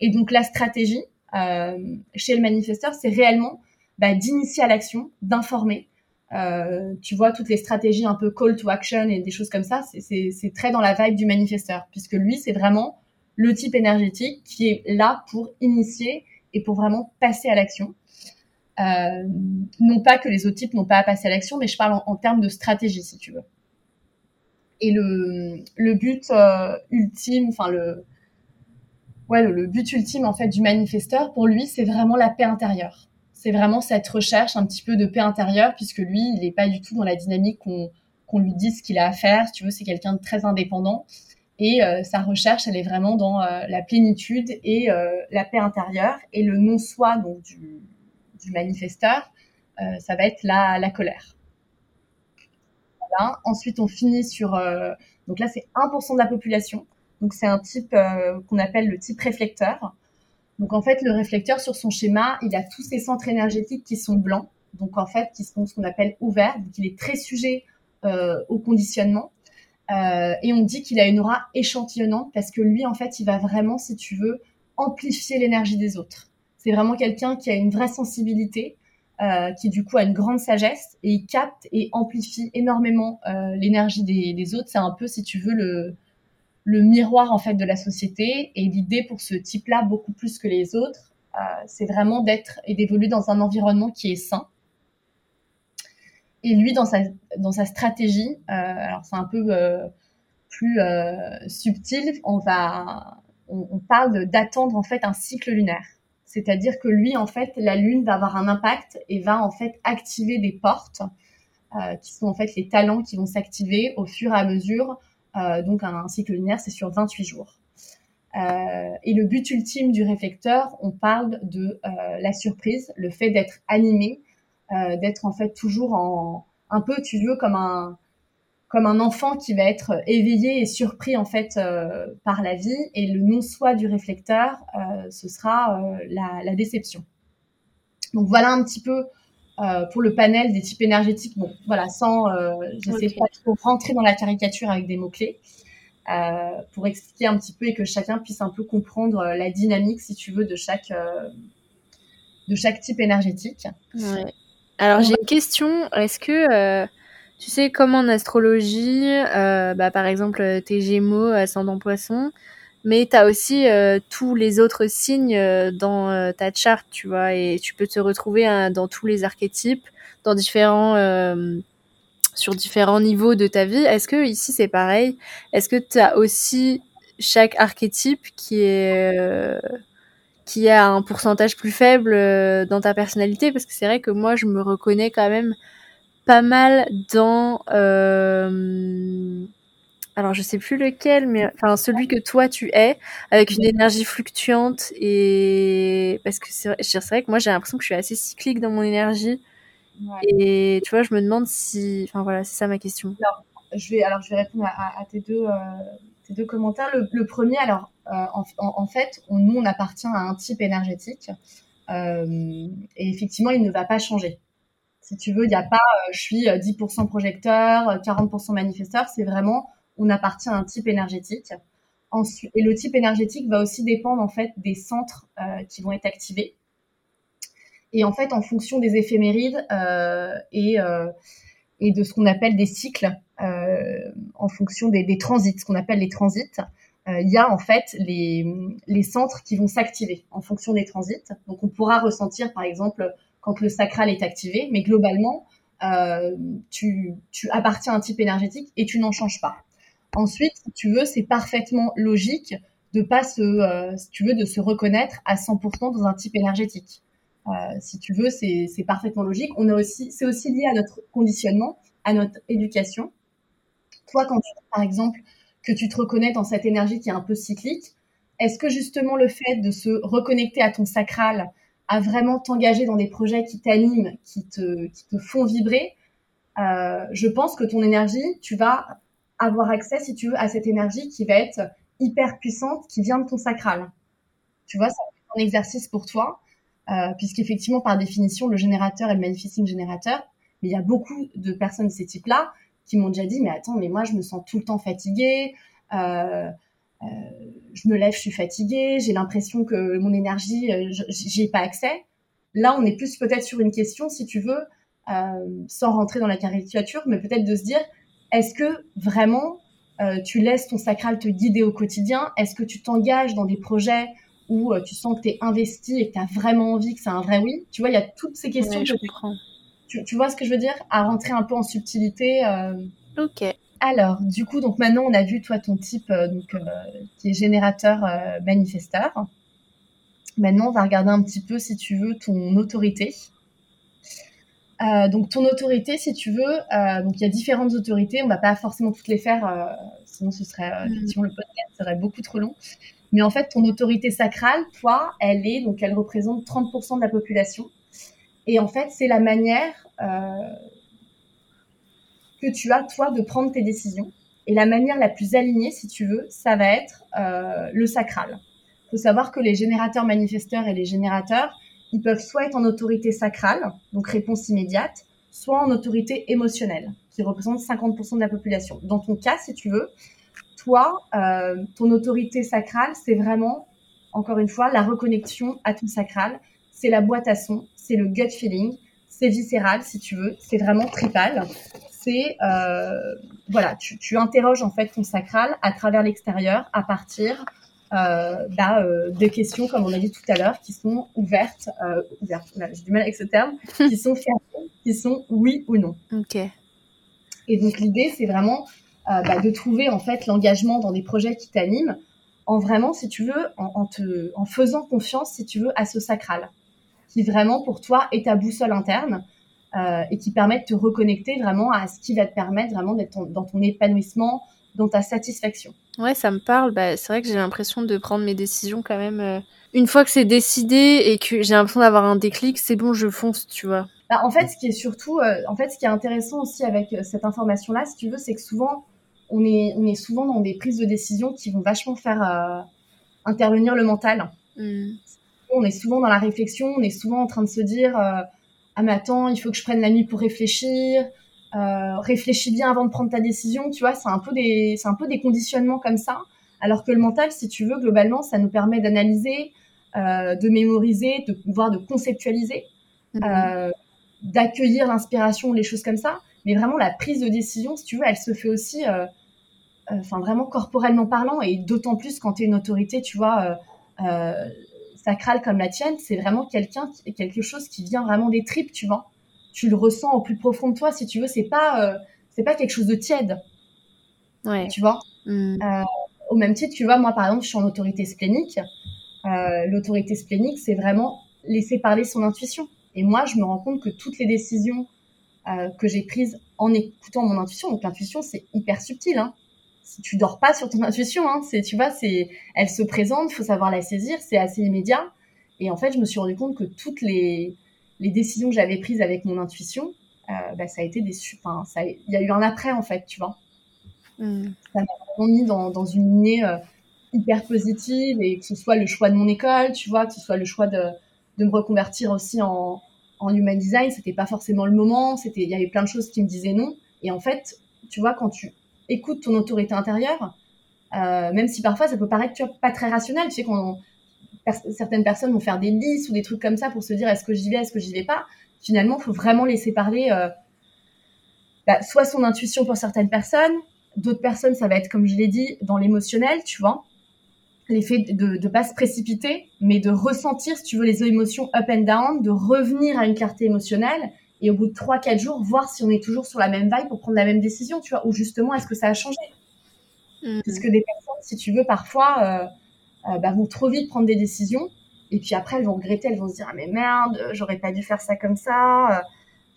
Et donc la stratégie euh, chez le manifesteur, c'est réellement bah, d'initier à l'action, d'informer. Euh, tu vois, toutes les stratégies un peu call to action et des choses comme ça, c'est très dans la vibe du manifesteur, puisque lui, c'est vraiment le type énergétique qui est là pour initier et pour vraiment passer à l'action. Euh, non pas que les autres types n'ont pas à passer à l'action, mais je parle en termes de stratégie, si tu veux. Et le, le but euh, ultime, enfin le, ouais, le, but ultime en fait du manifesteur, pour lui, c'est vraiment la paix intérieure. C'est vraiment cette recherche un petit peu de paix intérieure, puisque lui, il n'est pas du tout dans la dynamique qu'on qu'on lui dise ce qu'il a à faire. Tu veux, c'est quelqu'un de très indépendant. Et euh, sa recherche, elle est vraiment dans euh, la plénitude et la paix intérieure. Et le non-soi du, manifesteur, ça va être la, la colère. Ensuite, on finit sur, euh, donc là, c'est 1% de la population. Donc, c'est un type euh, qu'on appelle le type réflecteur. Donc, en fait, le réflecteur, sur son schéma, il a tous ses centres énergétiques qui sont blancs. Donc, en fait, qui sont ce qu'on appelle ouverts. Donc, il est très sujet euh, au conditionnement. Et on dit qu'il a une aura échantillonnante parce que lui, en fait, il va vraiment, si tu veux, amplifier l'énergie des autres. C'est vraiment quelqu'un qui a une vraie sensibilité euh, qui du coup a une grande sagesse et il capte et amplifie énormément euh, l'énergie des, autres. C'est un peu, si tu veux, le, le miroir en fait de la société. Et l'idée pour ce type-là, beaucoup plus que les autres, euh, c'est vraiment d'être et d'évoluer dans un environnement qui est sain. Et lui, dans sa, dans sa stratégie, alors c'est un peu plus subtil, on va, on, parle d'attendre en fait un cycle lunaire. C'est-à-dire que lui, en fait, la Lune va avoir un impact et va en fait activer des portes euh, qui sont en fait les talents qui vont s'activer au fur et à mesure. Euh, donc un, cycle lunaire, c'est sur 28 jours. Euh, et le but ultime du réflecteur, on parle de la surprise, le fait d'être animé, d'être en fait toujours en un peu, tu veux, comme un comme un enfant qui va être éveillé et surpris en fait euh, par la vie. Et le non-soi du réflecteur euh, ce sera euh, la, déception. Donc voilà un petit peu pour le panel des types énergétiques. Bon voilà sans j'essaie pas trop rentrer dans la caricature avec des mots clés pour expliquer un petit peu et que chacun puisse un peu comprendre la dynamique si tu veux de chaque de chaque type énergétique. Ouais. Alors j'ai une question. Est-ce que tu sais, comme en astrologie, euh, bah, par exemple, euh, tes Gémeaux, ascendant Poisson, mais tu as aussi euh, tous les autres signes dans ta charte, tu vois, et tu peux te retrouver hein, dans tous les archétypes, dans différents, sur différents niveaux de ta vie. Est-ce que ici c'est pareil? Est-ce que tu as aussi chaque archétype qui est qui a un pourcentage plus faible dans ta personnalité Parce que c'est vrai que moi, je me reconnais quand même pas mal dans euh, alors je sais plus lequel mais enfin celui que toi tu es avec une énergie fluctuante et parce que c'est vrai que moi j'ai l'impression que je suis assez cyclique dans mon énergie. Et tu vois je me demande si enfin voilà c'est ça ma question. Alors je vais alors je vais répondre à, tes deux euh, deux commentaires le, premier alors euh, en, fait on, nous on appartient à un type énergétique et effectivement il ne va pas changer si tu veux, il n'y a pas euh, je suis 10% euh, projecteur, 40% euh, manifesteur, c'est vraiment on appartient à un type énergétique. Ensuite, et le type énergétique va aussi dépendre en fait des centres qui vont être activés. Et en fait, en fonction des éphémérides et, et de ce qu'on appelle des cycles, en fonction des, des, transits, ce qu'on appelle les transits. Il y a en fait les, les centres qui vont s'activer en fonction des transits. Donc on pourra ressentir par exemple quand le sacral est activé, mais globalement, euh, tu, tu appartiens à un type énergétique et tu n'en changes pas. Ensuite, si tu veux, c'est parfaitement logique de pas se, euh, si tu veux, de se reconnaître à 100% dans un type énergétique. Euh, si tu veux, c'est parfaitement logique. On a aussi, c'est aussi lié à notre conditionnement, à notre éducation. Toi, quand tu, par exemple, que tu te reconnais dans cette énergie qui est un peu cyclique, est-ce que justement le fait de se reconnecter à ton sacral, à vraiment t'engager dans des projets qui t'animent, qui te, font vibrer, euh, je pense que ton énergie, tu vas avoir accès, si tu veux, à cette énergie qui va être hyper puissante, qui vient de ton sacral. Tu vois, ça un exercice pour toi, euh, puisqu'effectivement, par définition, le générateur est le manifesting générateur. Mais il y a beaucoup de personnes de ces types-là qui m'ont déjà dit, mais attends, mais moi, je me sens tout le temps fatiguée. Euh, euh, je me lève, je suis fatiguée, j'ai l'impression que mon énergie, euh, j'y ai pas accès. Là, on est plus peut-être sur une question, si tu veux, sans rentrer dans la caricature, mais peut-être de se dire, est-ce que vraiment tu laisses ton sacral te guider au quotidien? Est-ce que tu t'engages dans des projets où tu sens que tu es investi et que tu as vraiment envie, que c'est un vrai oui? Tu vois, il y a toutes ces questions. je comprends. Tu, tu, vois ce que je veux dire? À rentrer un peu en subtilité. Ok. Alors, du coup, donc maintenant, on a vu toi ton type euh, donc, euh, qui est générateur euh, manifesteur. Maintenant, on va regarder un petit peu, si tu veux, ton autorité. donc, ton autorité, si tu veux, donc il y a différentes autorités. On va pas forcément toutes les faire, sinon ce serait mm. effectivement le podcast serait beaucoup trop long. Mais en fait, ton autorité sacrale, toi, elle est donc elle représente 30% de la population. Et en fait, c'est la manière que tu as, toi, de prendre tes décisions. Et la manière la plus alignée, si tu veux, ça va être euh, le sacral. Il faut savoir que les générateurs manifesteurs et les générateurs, ils peuvent soit être en autorité sacrale, donc réponse immédiate, soit en autorité émotionnelle, qui représente 50% de la population. Dans ton cas, si tu veux, toi, euh, ton autorité sacrale, c'est vraiment, encore une fois, la reconnexion à ton sacral. C'est la boîte à son, c'est le gut feeling, c'est viscéral, si tu veux, c'est vraiment tripal c'est euh, voilà, tu, tu, interroges en fait ton sacral à travers l'extérieur à partir euh, bah, euh, des questions, comme on a dit tout à l'heure, qui sont ouvertes, ouvertes, j'ai du mal avec ce terme, *laughs* qui sont fermées, qui sont oui ou non. Ok. Et donc l'idée, c'est vraiment bah, de trouver en fait l'engagement dans des projets qui t'animent, en vraiment, si tu veux, en, en, te, en faisant confiance, si tu veux, à ce sacral, qui vraiment pour toi est ta boussole interne. Euh, et qui permettent de te reconnecter vraiment à ce qui va te permettre vraiment d'être dans ton épanouissement, dans ta satisfaction. Ouais, ça me parle. Bah, c'est vrai que j'ai l'impression de prendre mes décisions quand même. Euh, une fois que c'est décidé et que j'ai l'impression d'avoir un déclic, c'est bon, je fonce, tu vois. Bah, en fait, ce qui est surtout, euh, en fait, ce qui est intéressant aussi avec cette information-là, si tu veux, c'est que souvent, on est, on est souvent dans des prises de décision qui vont vachement faire intervenir le mental. Hmm. On est souvent dans la réflexion, on est souvent en train de se dire ah mais attends, il faut que je prenne la nuit pour réfléchir, euh, réfléchis bien avant de prendre ta décision, tu vois, c'est un peu des, c'est un peu des conditionnements comme ça. Alors que le mental, si tu veux, globalement, ça nous permet d'analyser, euh, de mémoriser, de voire de conceptualiser, mhm. euh, d'accueillir l'inspiration, les choses comme ça. Mais vraiment, la prise de décision, si tu veux, elle se fait aussi, euh, euh, enfin vraiment corporellement parlant, et d'autant plus quand tu es une autorité, tu vois. Euh, sacrale comme la tienne, c'est vraiment quelqu'un, quelque chose qui vient vraiment des tripes, tu vois. Tu le ressens au plus profond de toi, si tu veux. C'est pas, euh, c'est pas quelque chose de tiède. Ouais. Tu vois? Mm. Euh, au même titre, tu vois, moi par exemple, je suis en autorité splénique. Euh, l'autorité splénique, c'est vraiment laisser parler son intuition. Et moi, je me rends compte que toutes les décisions que j'ai prises en écoutant mon intuition, donc l'intuition, c'est hyper subtil. Hein tu dors pas sur ton intuition, hein, c'est, tu vois, c'est, elle se présente, faut savoir la saisir, c'est assez immédiat. Et en fait, je me suis rendu compte que toutes les, les décisions que j'avais prises avec mon intuition, euh, bah, ça a été des, enfin, ça, il y a eu un après en fait, tu vois. Hmm. Ça m'a vraiment mis dans, dans une lignée euh, hyper positive et que ce soit le choix de mon école, tu vois, que ce soit le choix de, de me reconvertir aussi en, en human design, c'était pas forcément le moment, c'était, il y avait plein de choses qui me disaient non. Et en fait, tu vois, quand tu écoute ton autorité intérieure, euh, même si parfois ça peut paraître tu pas très rationnel. Tu sais, quand certaines personnes vont faire des listes ou des trucs comme ça pour se dire est-ce que j'y vais, est-ce que j'y vais pas? Finalement, il faut vraiment laisser parler euh, bah, soit son intuition pour certaines personnes, d'autres personnes, ça va être, comme je l'ai dit, dans l'émotionnel, tu vois. L'effet de ne pas se précipiter, mais de ressentir, si tu veux, les émotions up and down, de revenir à une clarté émotionnelle et au bout de 3-4 jours, voir si on est toujours sur la même vibe pour prendre la même décision, tu vois, ou justement, est-ce que ça a changé? Mm. Parce que des personnes, si tu veux, parfois, euh, euh, bah, vont trop vite prendre des décisions, et puis après, elles vont regretter, elles vont se dire, ah mais merde, j'aurais pas dû faire ça comme ça, euh,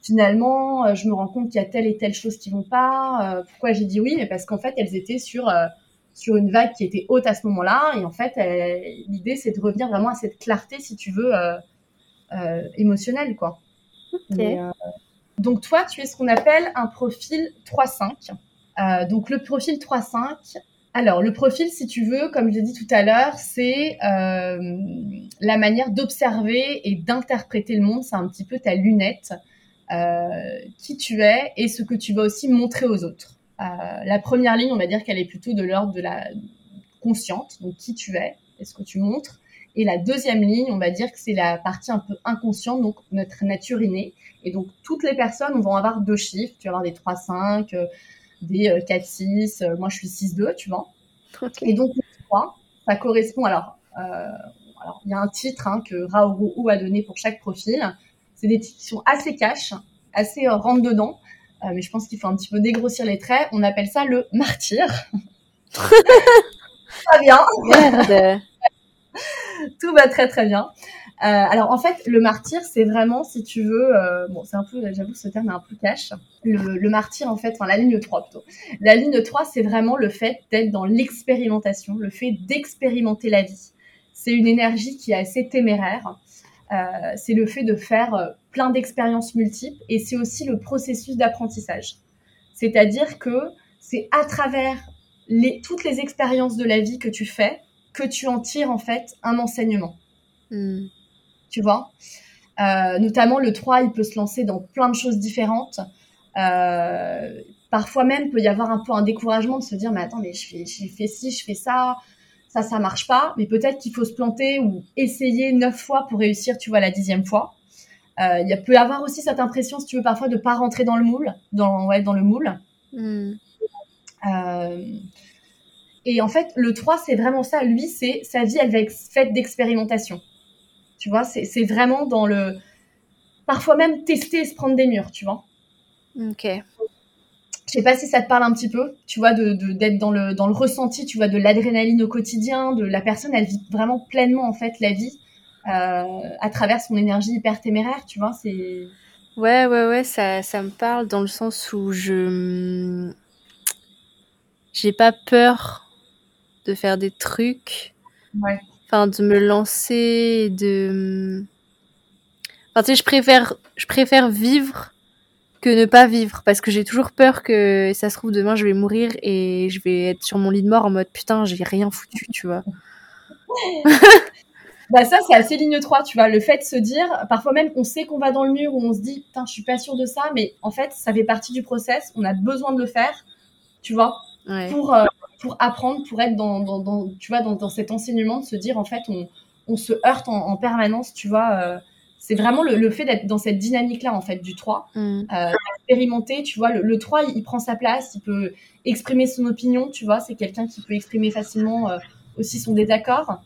finalement, je me rends compte qu'il y a telle et telle chose qui vont pas, pourquoi j'ai dit oui? Mais parce qu'en fait, elles étaient sur sur une vague qui était haute à ce moment-là. Et en fait, l'idée, c'est de revenir vraiment à cette clarté, si tu veux, émotionnelle, quoi. Euh, donc toi, tu es ce qu'on appelle un profil 3-5. Euh, donc le profil 3-5, alors le profil, si tu veux, comme je l'ai dit tout à l'heure, c'est euh, la manière d'observer et d'interpréter le monde. C'est un petit peu ta lunette, qui tu es et ce que tu vas aussi montrer aux autres. la première ligne, on va dire qu'elle est plutôt de l'ordre de la consciente, donc qui tu es et ce que tu montres. Et la deuxième ligne, on va dire que c'est la partie un peu inconsciente, donc notre nature innée. Et donc, toutes les personnes vont avoir deux chiffres. Tu vas avoir des 3, 5, euh, des 4, euh, 6. Euh, moi, je suis 6, 2, tu vois. Et donc, le 3, ça correspond. Alors, alors il y a un titre hein, que Raoult a donné pour chaque profil. C'est des titres qui sont assez cash, assez rentre dedans. mais je pense qu'il faut un petit peu dégrossir les traits. On appelle ça le martyr. *laughs* Très bien. Merde. *laughs* tout va très très bien. Euh, alors en fait, le martyr, c'est vraiment, si tu veux, euh, bon, c'est un peu, j'avoue, ce terme est un peu cash. Le, martyr, en fait, enfin la ligne 3 plutôt. La ligne 3, c'est vraiment le fait d'être dans l'expérimentation, le fait d'expérimenter la vie. C'est une énergie qui est assez téméraire. Euh, c'est le fait de faire plein d'expériences multiples et c'est aussi le processus d'apprentissage. C'est-à-dire que c'est à travers les, toutes les expériences de la vie que tu fais que tu en tires en fait un enseignement. Hmm. Tu vois? Euh, Notamment le 3, il peut se lancer dans plein de choses différentes. Euh, parfois même, peut y avoir un peu un découragement de se dire, mais attends, mais je fais, je fais ci, je fais ça, ça, ça marche pas. Mais peut-être qu'il faut se planter ou essayer neuf fois pour réussir, tu vois, la dixième fois. Euh, il peut y avoir aussi cette impression, si tu veux, parfois de pas rentrer dans le moule, dans, ouais, dans le moule. Hmm. Et en fait, le 3, c'est vraiment ça. Lui, c'est sa vie, elle va être faite d'expérimentation. Tu vois, c'est vraiment dans le. Parfois même tester et se prendre des murs, tu vois. Ok. Je sais pas si ça te parle un petit peu, tu vois, d'être de, d'être dans, le, dans le ressenti, tu vois, de l'adrénaline au quotidien, de la personne, elle vit vraiment pleinement, en fait, la vie euh, à travers son énergie hyper téméraire, tu vois, c'est. Ouais, ouais, ouais, ça, ça me parle dans le sens où je. J'ai pas peur de faire des trucs. Enfin, de me lancer, de. Enfin, tu sais, je préfère, je préfère vivre que ne pas vivre parce que j'ai toujours peur que ça se trouve demain je vais mourir et je vais être sur mon lit de mort en mode putain, j'ai rien foutu, tu vois. *laughs* bah ça c'est assez ligne 3, tu vois, le fait de se dire parfois même on sait qu'on va dans le mur ou on se dit putain, je suis pas sûr de ça mais en fait, ça fait partie du process, on a besoin de le faire, tu vois, pour euh, pour apprendre, pour être dans, dans, tu vois, dans, dans, cet enseignement, de se dire en fait, on, on se heurte en, permanence, tu vois. Euh, c'est vraiment le, le fait d'être dans cette dynamique-là, en fait, du 3. Mm. Euh, expérimenter, tu vois, le, 3, il, prend sa place, il peut exprimer son opinion, tu vois, c'est quelqu'un qui peut exprimer facilement euh, aussi son désaccord.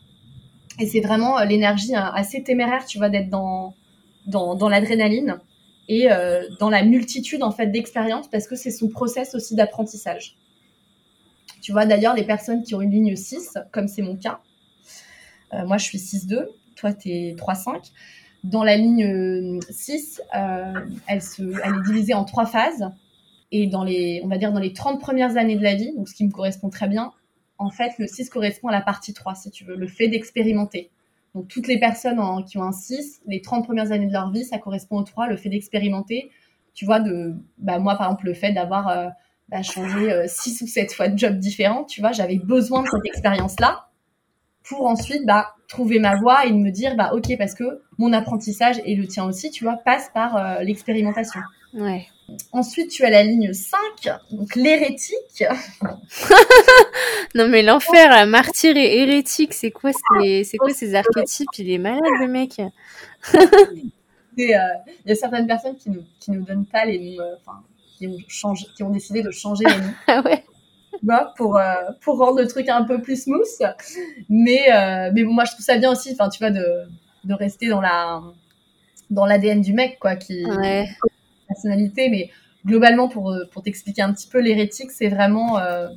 Et c'est vraiment l'énergie hein, assez téméraire, tu vois, d'être dans, dans, dans l'adrénaline et dans la multitude, en fait, d'expériences, parce que c'est son process aussi d'apprentissage. Tu vois, d'ailleurs, les personnes qui ont une ligne 6, comme c'est mon cas, euh, moi je suis 6-2, toi tu es 3-5. Dans la ligne 6, euh, elle, se, elle est divisée en trois phases. Et dans les, on va dire dans les 30 premières années de la vie, donc ce qui me correspond très bien, en fait, le 6 correspond à la partie 3, si tu veux, le fait d'expérimenter. Donc toutes les personnes qui ont un 6, les 30 premières années de leur vie, ça correspond au 3, le fait d'expérimenter. Tu vois, de, bah, moi par exemple, le fait d'avoir euh, bah, changer euh, six ou sept fois de job différents, tu vois, j'avais besoin de cette expérience-là pour ensuite bah, trouver ma voie et me dire bah ok parce que mon apprentissage et le tien aussi, tu vois, passe par euh, l'expérimentation. Ouais. Ensuite, tu as la ligne 5, donc l'hérétique. *laughs* non mais l'enfer, martyr et hérétique, c'est quoi ces, c'est quoi ces archétypes? Il est malade le mec. *laughs* Euh, il y a certaines personnes qui nous, qui nous donnent pas les, enfin, qui ont, changé, qui ont décidé de changer les *laughs* noms. ah ouais pour, euh, pour rendre le truc un peu plus smooth. Mais, euh, mais moi, je trouve ça bien aussi, enfin, tu vois, de, de rester dans la dans l'ADN du mec, quoi, qui ouais. personnalité. Mais globalement, pour, pour t'expliquer un petit peu, l'hérétique, c'est vraiment. Euh,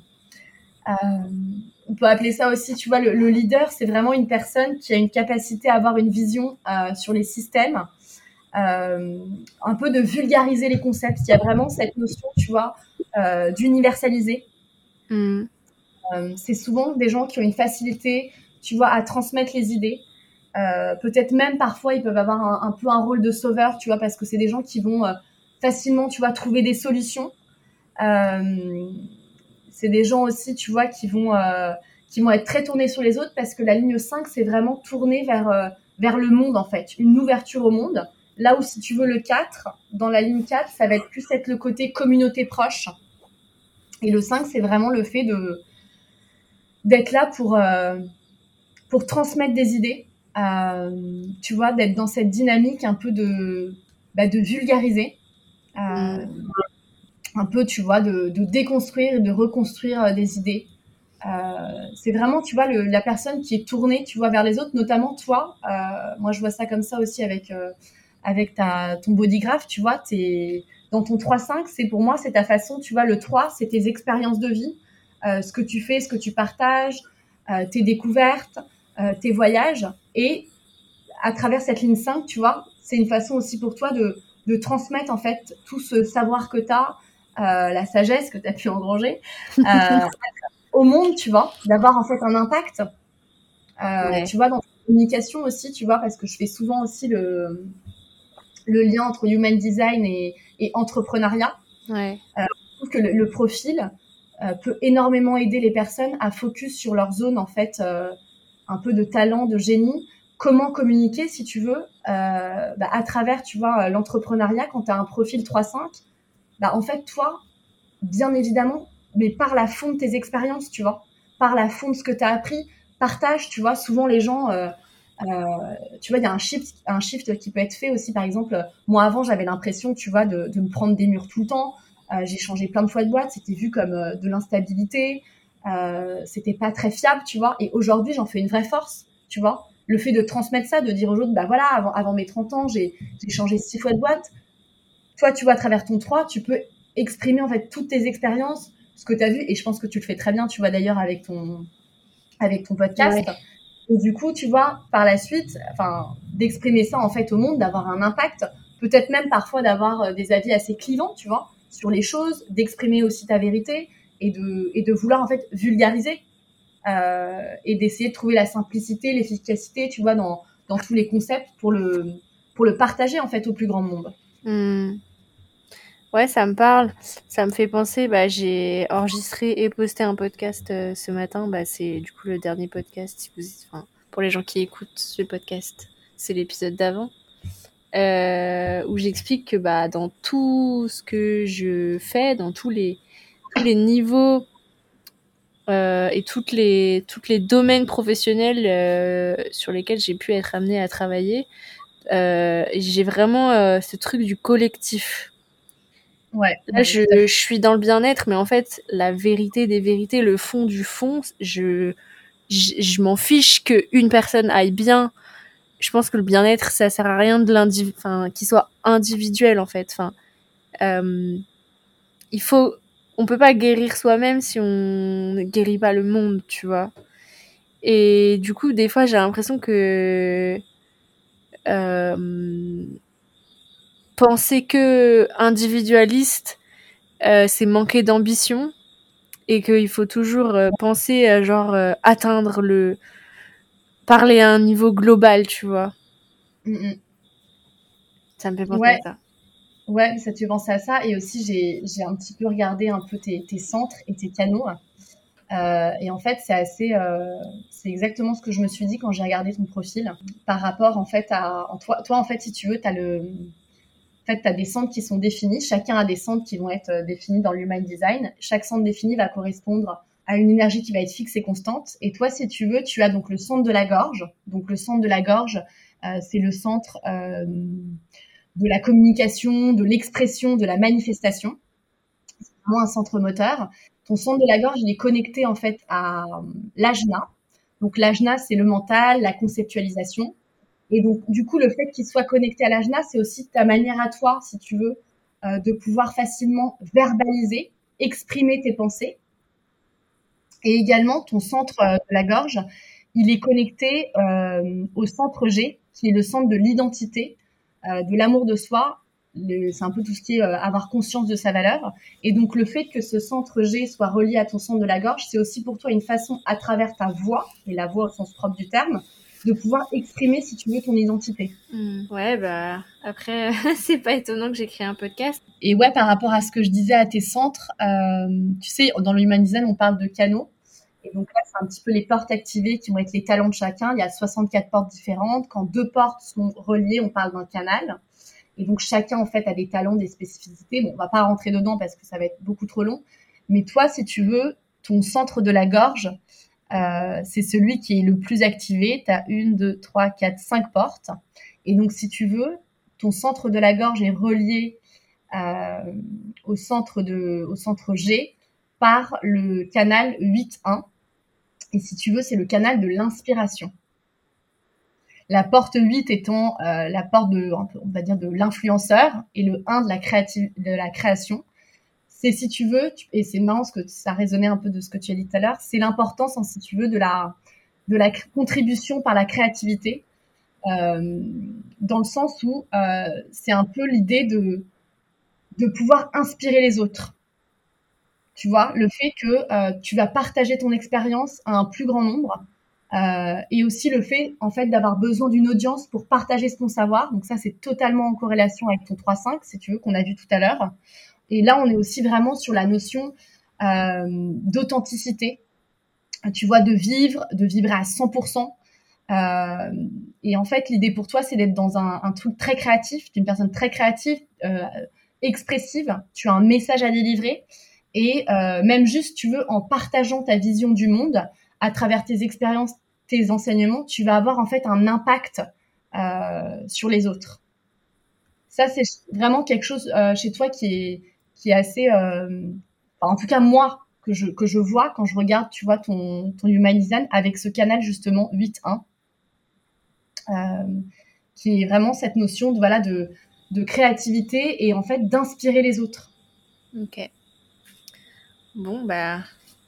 on peut appeler ça aussi, tu vois, le, le leader, c'est vraiment une personne qui a une capacité à avoir une vision sur les systèmes, un peu de vulgariser les concepts. Il y a vraiment cette notion, tu vois, d'universaliser. Mm. Euh, c'est souvent des gens qui ont une facilité, tu vois, à transmettre les idées. Euh, peut-être même parfois ils peuvent avoir un, peu un rôle de sauveur, tu vois, parce que c'est des gens qui vont euh, facilement, tu vois, trouver des solutions. c'est des gens aussi, tu vois, qui vont qui vont être très tournés sur les autres parce que la ligne 5, c'est vraiment tourné vers, vers le monde, en fait, une ouverture au monde. Là où, si tu veux, le 4, dans la ligne 4, ça va être plus être le côté communauté proche. Et le 5, c'est vraiment le fait de d'être là pour, euh, pour transmettre des idées, euh, tu vois, d'être dans cette dynamique un peu de, bah, de vulgariser, euh, mm. un peu, tu vois, de, de, déconstruire et de reconstruire des idées. c'est vraiment, tu vois, le, la personne qui est tournée, tu vois, vers les autres, notamment toi. moi, je vois ça comme ça aussi avec, avec ta, ton bodygraph, tu vois, t'es dans ton 3-5, c'est pour moi, c'est ta façon, tu vois, le 3, c'est tes expériences de vie, euh, ce que tu fais, ce que tu partages, euh, tes découvertes, euh, tes voyages. Et à travers cette ligne 5, tu vois, c'est une façon aussi pour toi de, de transmettre en fait tout ce savoir que tu as, la sagesse que tu as pu engranger *laughs* au monde, tu vois, d'avoir en fait un impact. Tu vois, dans ta communication aussi, tu vois, parce que je fais souvent aussi le, le lien entre human design et, et entrepreneuriat. Ouais. Euh, je trouve que le, profil euh, peut énormément aider les personnes à focus sur leur zone en fait euh, un peu de talent, de génie. Comment communiquer, si tu veux, bah, à travers, tu vois, l'entrepreneuriat quand tu as un profil 3-5. Bah, en fait, toi, bien évidemment, mais par la fond de tes expériences, tu vois, par la fond de ce que tu as appris, partage, tu vois, souvent les gens, euh, tu vois, il y a un shift, un shift qui peut être fait aussi. Par exemple, moi avant, j'avais l'impression, tu vois, de, de, me prendre des murs tout le temps. Euh, j'ai changé plein de fois de boîte, c'était vu comme euh, de l'instabilité. Euh, c'était pas très fiable, tu vois. Et aujourd'hui, j'en fais une vraie force, tu vois. Le fait de transmettre ça, de dire aux autres, bah voilà, avant, avant mes 30 ans, j'ai changé six fois de boîte. Toi, tu vois, à travers ton 3, tu peux exprimer en fait toutes tes expériences, ce que tu as vu. Et je pense que tu le fais très bien, tu vois, d'ailleurs, avec ton, avec ton podcast. Et du coup, tu vois, par la suite, enfin, d'exprimer ça en fait au monde, d'avoir un impact, peut-être même parfois d'avoir euh, des avis assez clivants, tu vois, sur les choses, d'exprimer aussi ta vérité et de, et de vouloir en fait vulgariser euh, et d'essayer de trouver la simplicité, l'efficacité, tu vois, dans, dans tous les concepts pour le, pour le partager en fait au plus grand monde. Hmm. Ouais, ça me parle. Ça me fait penser, bah, j'ai enregistré et posté un podcast euh, ce matin. Bah, c'est du coup le dernier podcast. Si vous, enfin, pour les gens qui écoutent ce podcast, c'est l'épisode d'avant. Euh, où j'explique que bah, dans tout ce que je fais, dans tous les, tous les niveaux euh, et toutes les, toutes les domaines professionnels euh, sur lesquels j'ai pu être amenée à travailler, euh, j'ai vraiment euh, ce truc du collectif Ouais. Là, je, je, suis dans le bien-être, mais en fait, la vérité des vérités, le fond du fond, je, je, je m'en fiche qu'une personne aille bien. Je pense que le bien-être, ça sert à rien de l'individu, enfin, qu'il soit individuel, en fait. Enfin, euh, il faut, on peut pas guérir soi-même si on ne guérit pas le monde, tu vois. Et du coup, des fois, j'ai l'impression que, euh, penser que individualiste, euh, c'est manquer d'ambition et qu'il faut toujours euh, penser à genre euh, atteindre le parler à un niveau global, tu vois. Mm -mm. Ça me fait penser ouais. à ça. Ouais, ça te fait penser à ça. Et aussi, j'ai un petit peu regardé un peu tes, tes centres et tes canaux. Euh, et en fait, c'est assez, euh, c'est exactement ce que je me suis dit quand j'ai regardé ton profil par rapport en fait à, en toi, toi en fait, si tu veux, tu as le, en fait, tu as des centres qui sont définis. Chacun a des centres qui vont être euh, définis dans l'human design. Chaque centre défini va correspondre à une énergie qui va être fixe et constante. Et toi, si tu veux, tu as donc le centre de la gorge. Donc le centre de la gorge, euh, c'est le centre euh, de la communication, de l'expression, de la manifestation. moins un centre moteur. Ton centre de la gorge, il est connecté en fait à l'ajna. Donc l'ajna, c'est le mental, la conceptualisation. Et donc, du coup, le fait qu'il soit connecté à l'ajna, c'est aussi ta manière à toi, si tu veux, euh, de pouvoir facilement verbaliser, exprimer tes pensées. Et également, ton centre euh, de la gorge, il est connecté euh, au centre G, qui est le centre de l'identité, de l'amour de soi. C'est un peu tout ce qui est avoir conscience de sa valeur. Et donc, le fait que ce centre G soit relié à ton centre de la gorge, c'est aussi pour toi une façon, à travers ta voix, et la voix au sens propre du terme, de pouvoir exprimer, si tu veux, ton identité. Hmm. Ouais, bah après, *laughs* c'est pas étonnant que j'ai créé un podcast. Et ouais, par rapport à ce que je disais à tes centres, euh, tu sais, dans le humanisme, on parle de canaux. Et donc là, c'est un petit peu les portes activées qui vont être les talents de chacun. Il y a 64 portes différentes. Quand deux portes sont reliées, on parle d'un canal. Et donc chacun, en fait, a des talents, des spécificités. Bon, on va pas rentrer dedans parce que ça va être beaucoup trop long. Mais toi, si tu veux, ton centre de la gorge, euh, c'est celui qui est le plus activé. Tu as une, deux, trois, quatre, cinq portes. Et donc, si tu veux, ton centre de la gorge est relié euh, au, centre G par le canal 8-1. Et si tu veux, c'est le canal de l'inspiration. La porte 8 étant euh, la porte de, on l'influenceur et le 1 de la, de la création c'est si tu veux, et c'est marrant que ça résonnait un peu de ce que tu as dit tout à l'heure, c'est l'importance, hein, si tu veux, de la, contribution par la créativité, euh, dans le sens où euh, c'est un peu l'idée de, pouvoir inspirer les autres. Tu vois, le fait que euh, tu vas partager ton expérience à un plus grand nombre, et aussi le fait, en fait, d'avoir besoin d'une audience pour partager ton savoir. Donc ça, c'est totalement en corrélation avec ton 3-5, si tu veux, qu'on a vu tout à l'heure. Et là, on est aussi vraiment sur la notion euh, d'authenticité, tu vois, de vivre, de vibrer à 100%. Euh, et en fait, l'idée pour toi, c'est d'être dans un, truc très créatif, une personne très créative, euh, expressive. Tu as un message à délivrer. Et même juste, tu veux, en partageant ta vision du monde à travers tes expériences, tes enseignements, tu vas avoir en fait un impact sur les autres. Ça, c'est vraiment quelque chose chez toi qui est, qui est assez, euh, en tout cas moi que je que je vois quand je regarde, tu vois ton ton Human Design avec ce canal justement 8.1, euh, qui est vraiment cette notion de voilà de de créativité et en fait d'inspirer les autres. Ok. Bon bah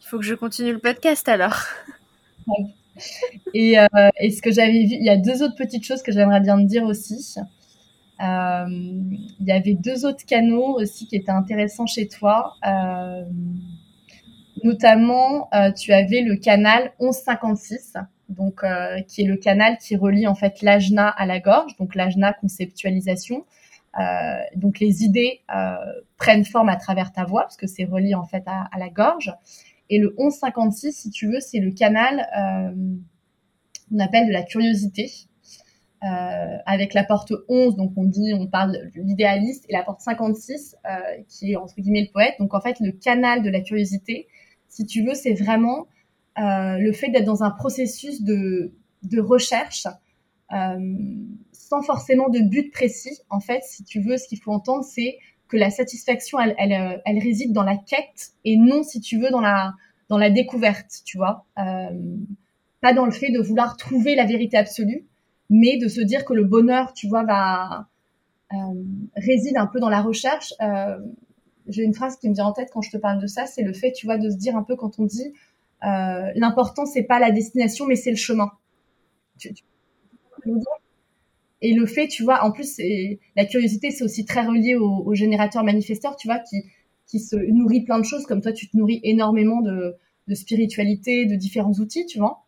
il faut que je continue le podcast alors. *laughs* Et, euh, et, ce que j'avais vu, il y a deux autres petites choses que j'aimerais bien te dire aussi. Euh, il y avait deux autres canaux aussi qui étaient intéressants chez toi. Euh, notamment, euh, tu avais le canal 1156, donc qui est le canal qui relie en fait l'ajna à la gorge, donc l'ajna conceptualisation. donc les idées prennent forme à travers ta voix parce que c'est relié en fait à, à, la gorge. Et le 1156, si tu veux, c'est le canal qu'on appelle de la curiosité. Euh, avec la porte 11, donc on dit, on parle de l'idéaliste, et la porte 56, euh, qui est entre guillemets le poète. Donc en fait, le canal de la curiosité, si tu veux, c'est vraiment euh, le fait d'être dans un processus de, de recherche sans forcément de but précis. En fait, si tu veux, ce qu'il faut entendre, c'est que la satisfaction, elle, elle, elle, réside dans la quête et non, si tu veux, dans la, dans la découverte, tu vois. pas dans le fait de vouloir trouver la vérité absolue, mais de se dire que le bonheur, tu vois, va euh, réside un peu dans la recherche. Euh, j'ai une phrase qui me vient en tête quand je te parle de ça, c'est le fait, tu vois, de se dire un peu quand on dit euh, l'important c'est pas la destination, mais c'est le chemin. et le fait, tu vois, en plus, la curiosité, c'est aussi très relié au, au, générateur manifesteur, tu vois, qui, qui se nourrit plein de choses, comme toi, tu te nourris énormément de, de spiritualité, de différents outils, tu vois.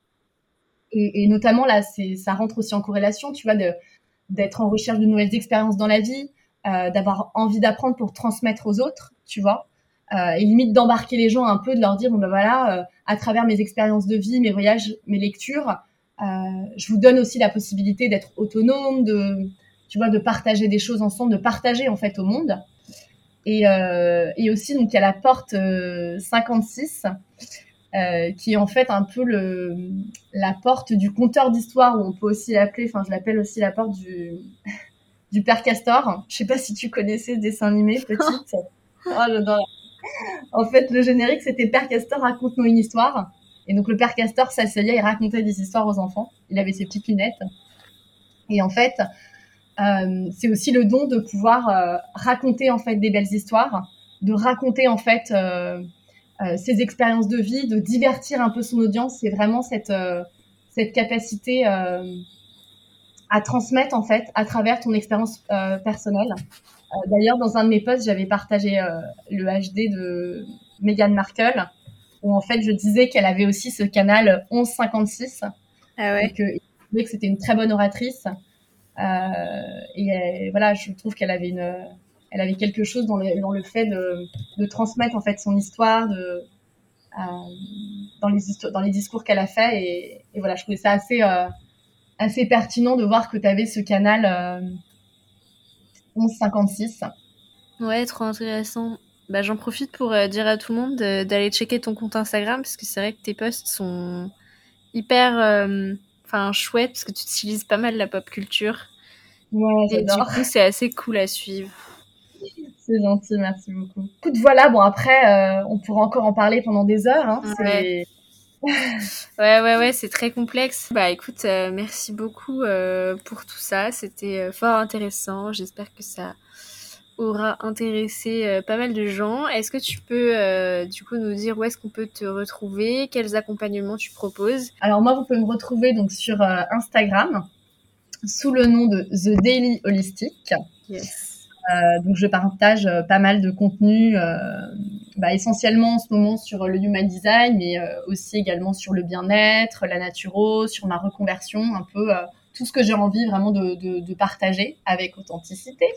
Et, notamment là, ça rentre aussi en corrélation, tu vois, d'être en recherche de nouvelles expériences dans la vie, euh, d'avoir envie d'apprendre pour transmettre aux autres, tu vois. Euh, et limite d'embarquer les gens un peu, de leur dire bon ben voilà, euh, à travers mes expériences de vie, mes voyages, mes lectures, je vous donne aussi la possibilité d'être autonome, de tu vois, de partager des choses ensemble, de partager en fait au monde. Et, et aussi donc il y a la porte 56 euh, qui est en fait un peu le, la porte du conteur d'histoire, où on peut aussi l'appeler, enfin je l'appelle aussi la porte du, *laughs* du Père Castor. Je sais pas si tu connaissais ce dessin animé, *laughs* petite. oh, j'adore. en fait, le générique, c'était Père Castor raconte-nous une histoire. Et donc, le Père Castor s'asseyait et racontait des histoires aux enfants. Il avait ses petites lunettes. Et en fait, euh, c'est aussi le don de pouvoir euh, raconter en fait des belles histoires, de raconter en fait euh, ses expériences de vie, de divertir un peu son audience. C'est vraiment cette cette capacité à transmettre en fait à travers ton expérience personnelle. D'ailleurs, dans un de mes posts, j'avais partagé le HD de Meghan Markle, où en fait je disais qu'elle avait aussi ce canal 1156. Ah ouais. Et que, que c'était une très bonne oratrice. Euh, et voilà, je trouve qu'elle avait une, elle avait quelque chose dans le, dans le fait de, de transmettre en fait son histoire, de, euh, dans les dans les discours qu'elle a fait et, et, voilà je trouvais ça assez euh, assez pertinent de voir que tu avais ce canal euh, 1156 ouais trop intéressant bah, j'en profite pour euh, dire à tout le monde d'aller checker ton compte Instagram parce que c'est vrai que tes posts sont hyper euh, enfin chouette parce que tu utilises pas mal la pop culture. Ouais, et du coup, c'est assez cool à suivre. C'est gentil, merci beaucoup. Écoute, voilà, bon après, euh, on pourra encore en parler pendant des heures. Hein, ouais. *laughs* ouais, ouais, ouais, c'est très complexe. Bah écoute, euh, merci beaucoup euh, pour tout ça. C'était fort intéressant. J'espère que ça aura intéressé pas mal de gens. Est-ce que tu peux euh, du coup nous dire où est-ce qu'on peut te retrouver, quels accompagnements tu proposes? Alors moi, vous pouvez me retrouver donc sur euh, Instagram sous le nom de The Daily Holistic. Yes. Donc je partage pas mal de contenu, bah, essentiellement en ce moment sur le human design, mais aussi également sur le bien-être, la naturo, sur ma reconversion, un peu tout ce que j'ai envie vraiment de, partager avec authenticité.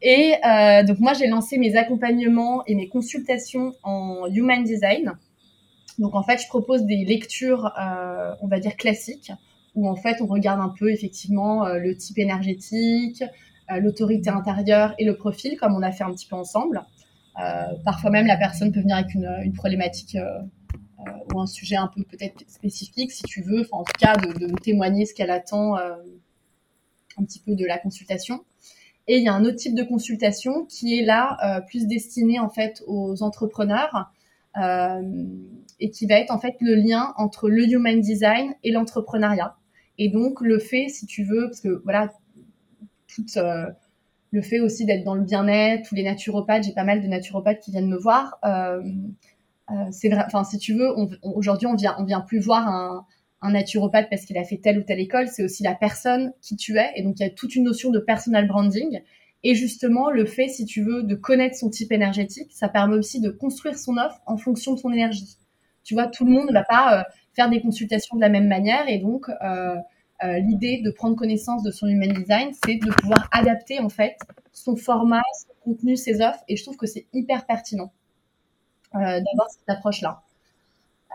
Et euh, donc moi, j'ai lancé mes accompagnements et mes consultations en Human Design. Donc en fait, je propose des lectures, euh, on va dire classiques, où en fait, on regarde un peu effectivement euh, le type énergétique, euh, l'autorité intérieure et le profil, comme on a fait un petit peu ensemble. Euh, parfois même, la personne peut venir avec une, une problématique euh, ou un sujet un peu peut-être spécifique, si tu veux, en tout cas de, de témoigner ce qu'elle attend euh, un petit peu de la consultation. Et il y a un autre type de consultation qui est là euh, plus destiné en fait aux entrepreneurs euh, et qui va être en fait le lien entre le human design et l'entrepreneuriat. Et donc le fait, si tu veux, parce que voilà, tout euh, le fait aussi d'être dans le bien-être, tous les naturopathes, j'ai pas mal de naturopathes qui viennent me voir. Euh, euh, c'est enfin, si tu veux, aujourd'hui, on vient, on vient plus voir un, un naturopathe parce qu'il a fait telle ou telle école, c'est aussi la personne qui tu es. Et donc, il y a toute une notion de personal branding. Et justement, le fait, si tu veux, de connaître son type énergétique, ça permet aussi de construire son offre en fonction de son énergie. Tu vois, tout le monde ne va pas euh, faire des consultations de la même manière. Et donc, euh, euh, l'idée de prendre connaissance de son human design, c'est de pouvoir adapter, en fait, son format, son contenu, ses offres. Et je trouve que c'est hyper pertinent. Euh, d'avoir cette approche-là.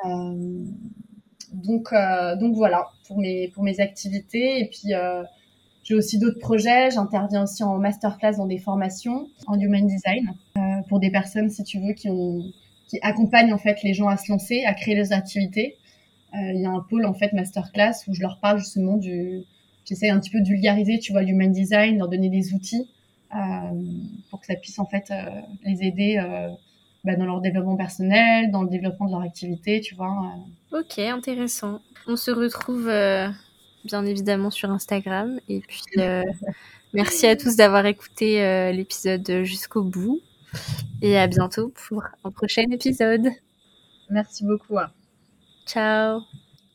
Euh, donc, euh, donc voilà pour mes, pour mes activités. Et puis, j'ai aussi d'autres projets. J'interviens aussi en masterclass dans des formations en human design pour des personnes, si tu veux, qui, ont, qui accompagnent en fait les gens à se lancer, à créer leurs activités. Il y a un pôle en fait masterclass où je leur parle justement du, j'essaie un petit peu de vulgariser, tu vois, human design, leur donner des outils euh, pour que ça puisse en fait euh, les aider euh, bah, dans leur développement personnel, dans le développement de leur activité, tu vois. Euh. Ok, intéressant. On se retrouve euh, bien évidemment sur Instagram. Et puis, euh, *laughs* merci à tous d'avoir écouté l'épisode jusqu'au bout. Et à bientôt pour un prochain épisode. Merci beaucoup. Ciao.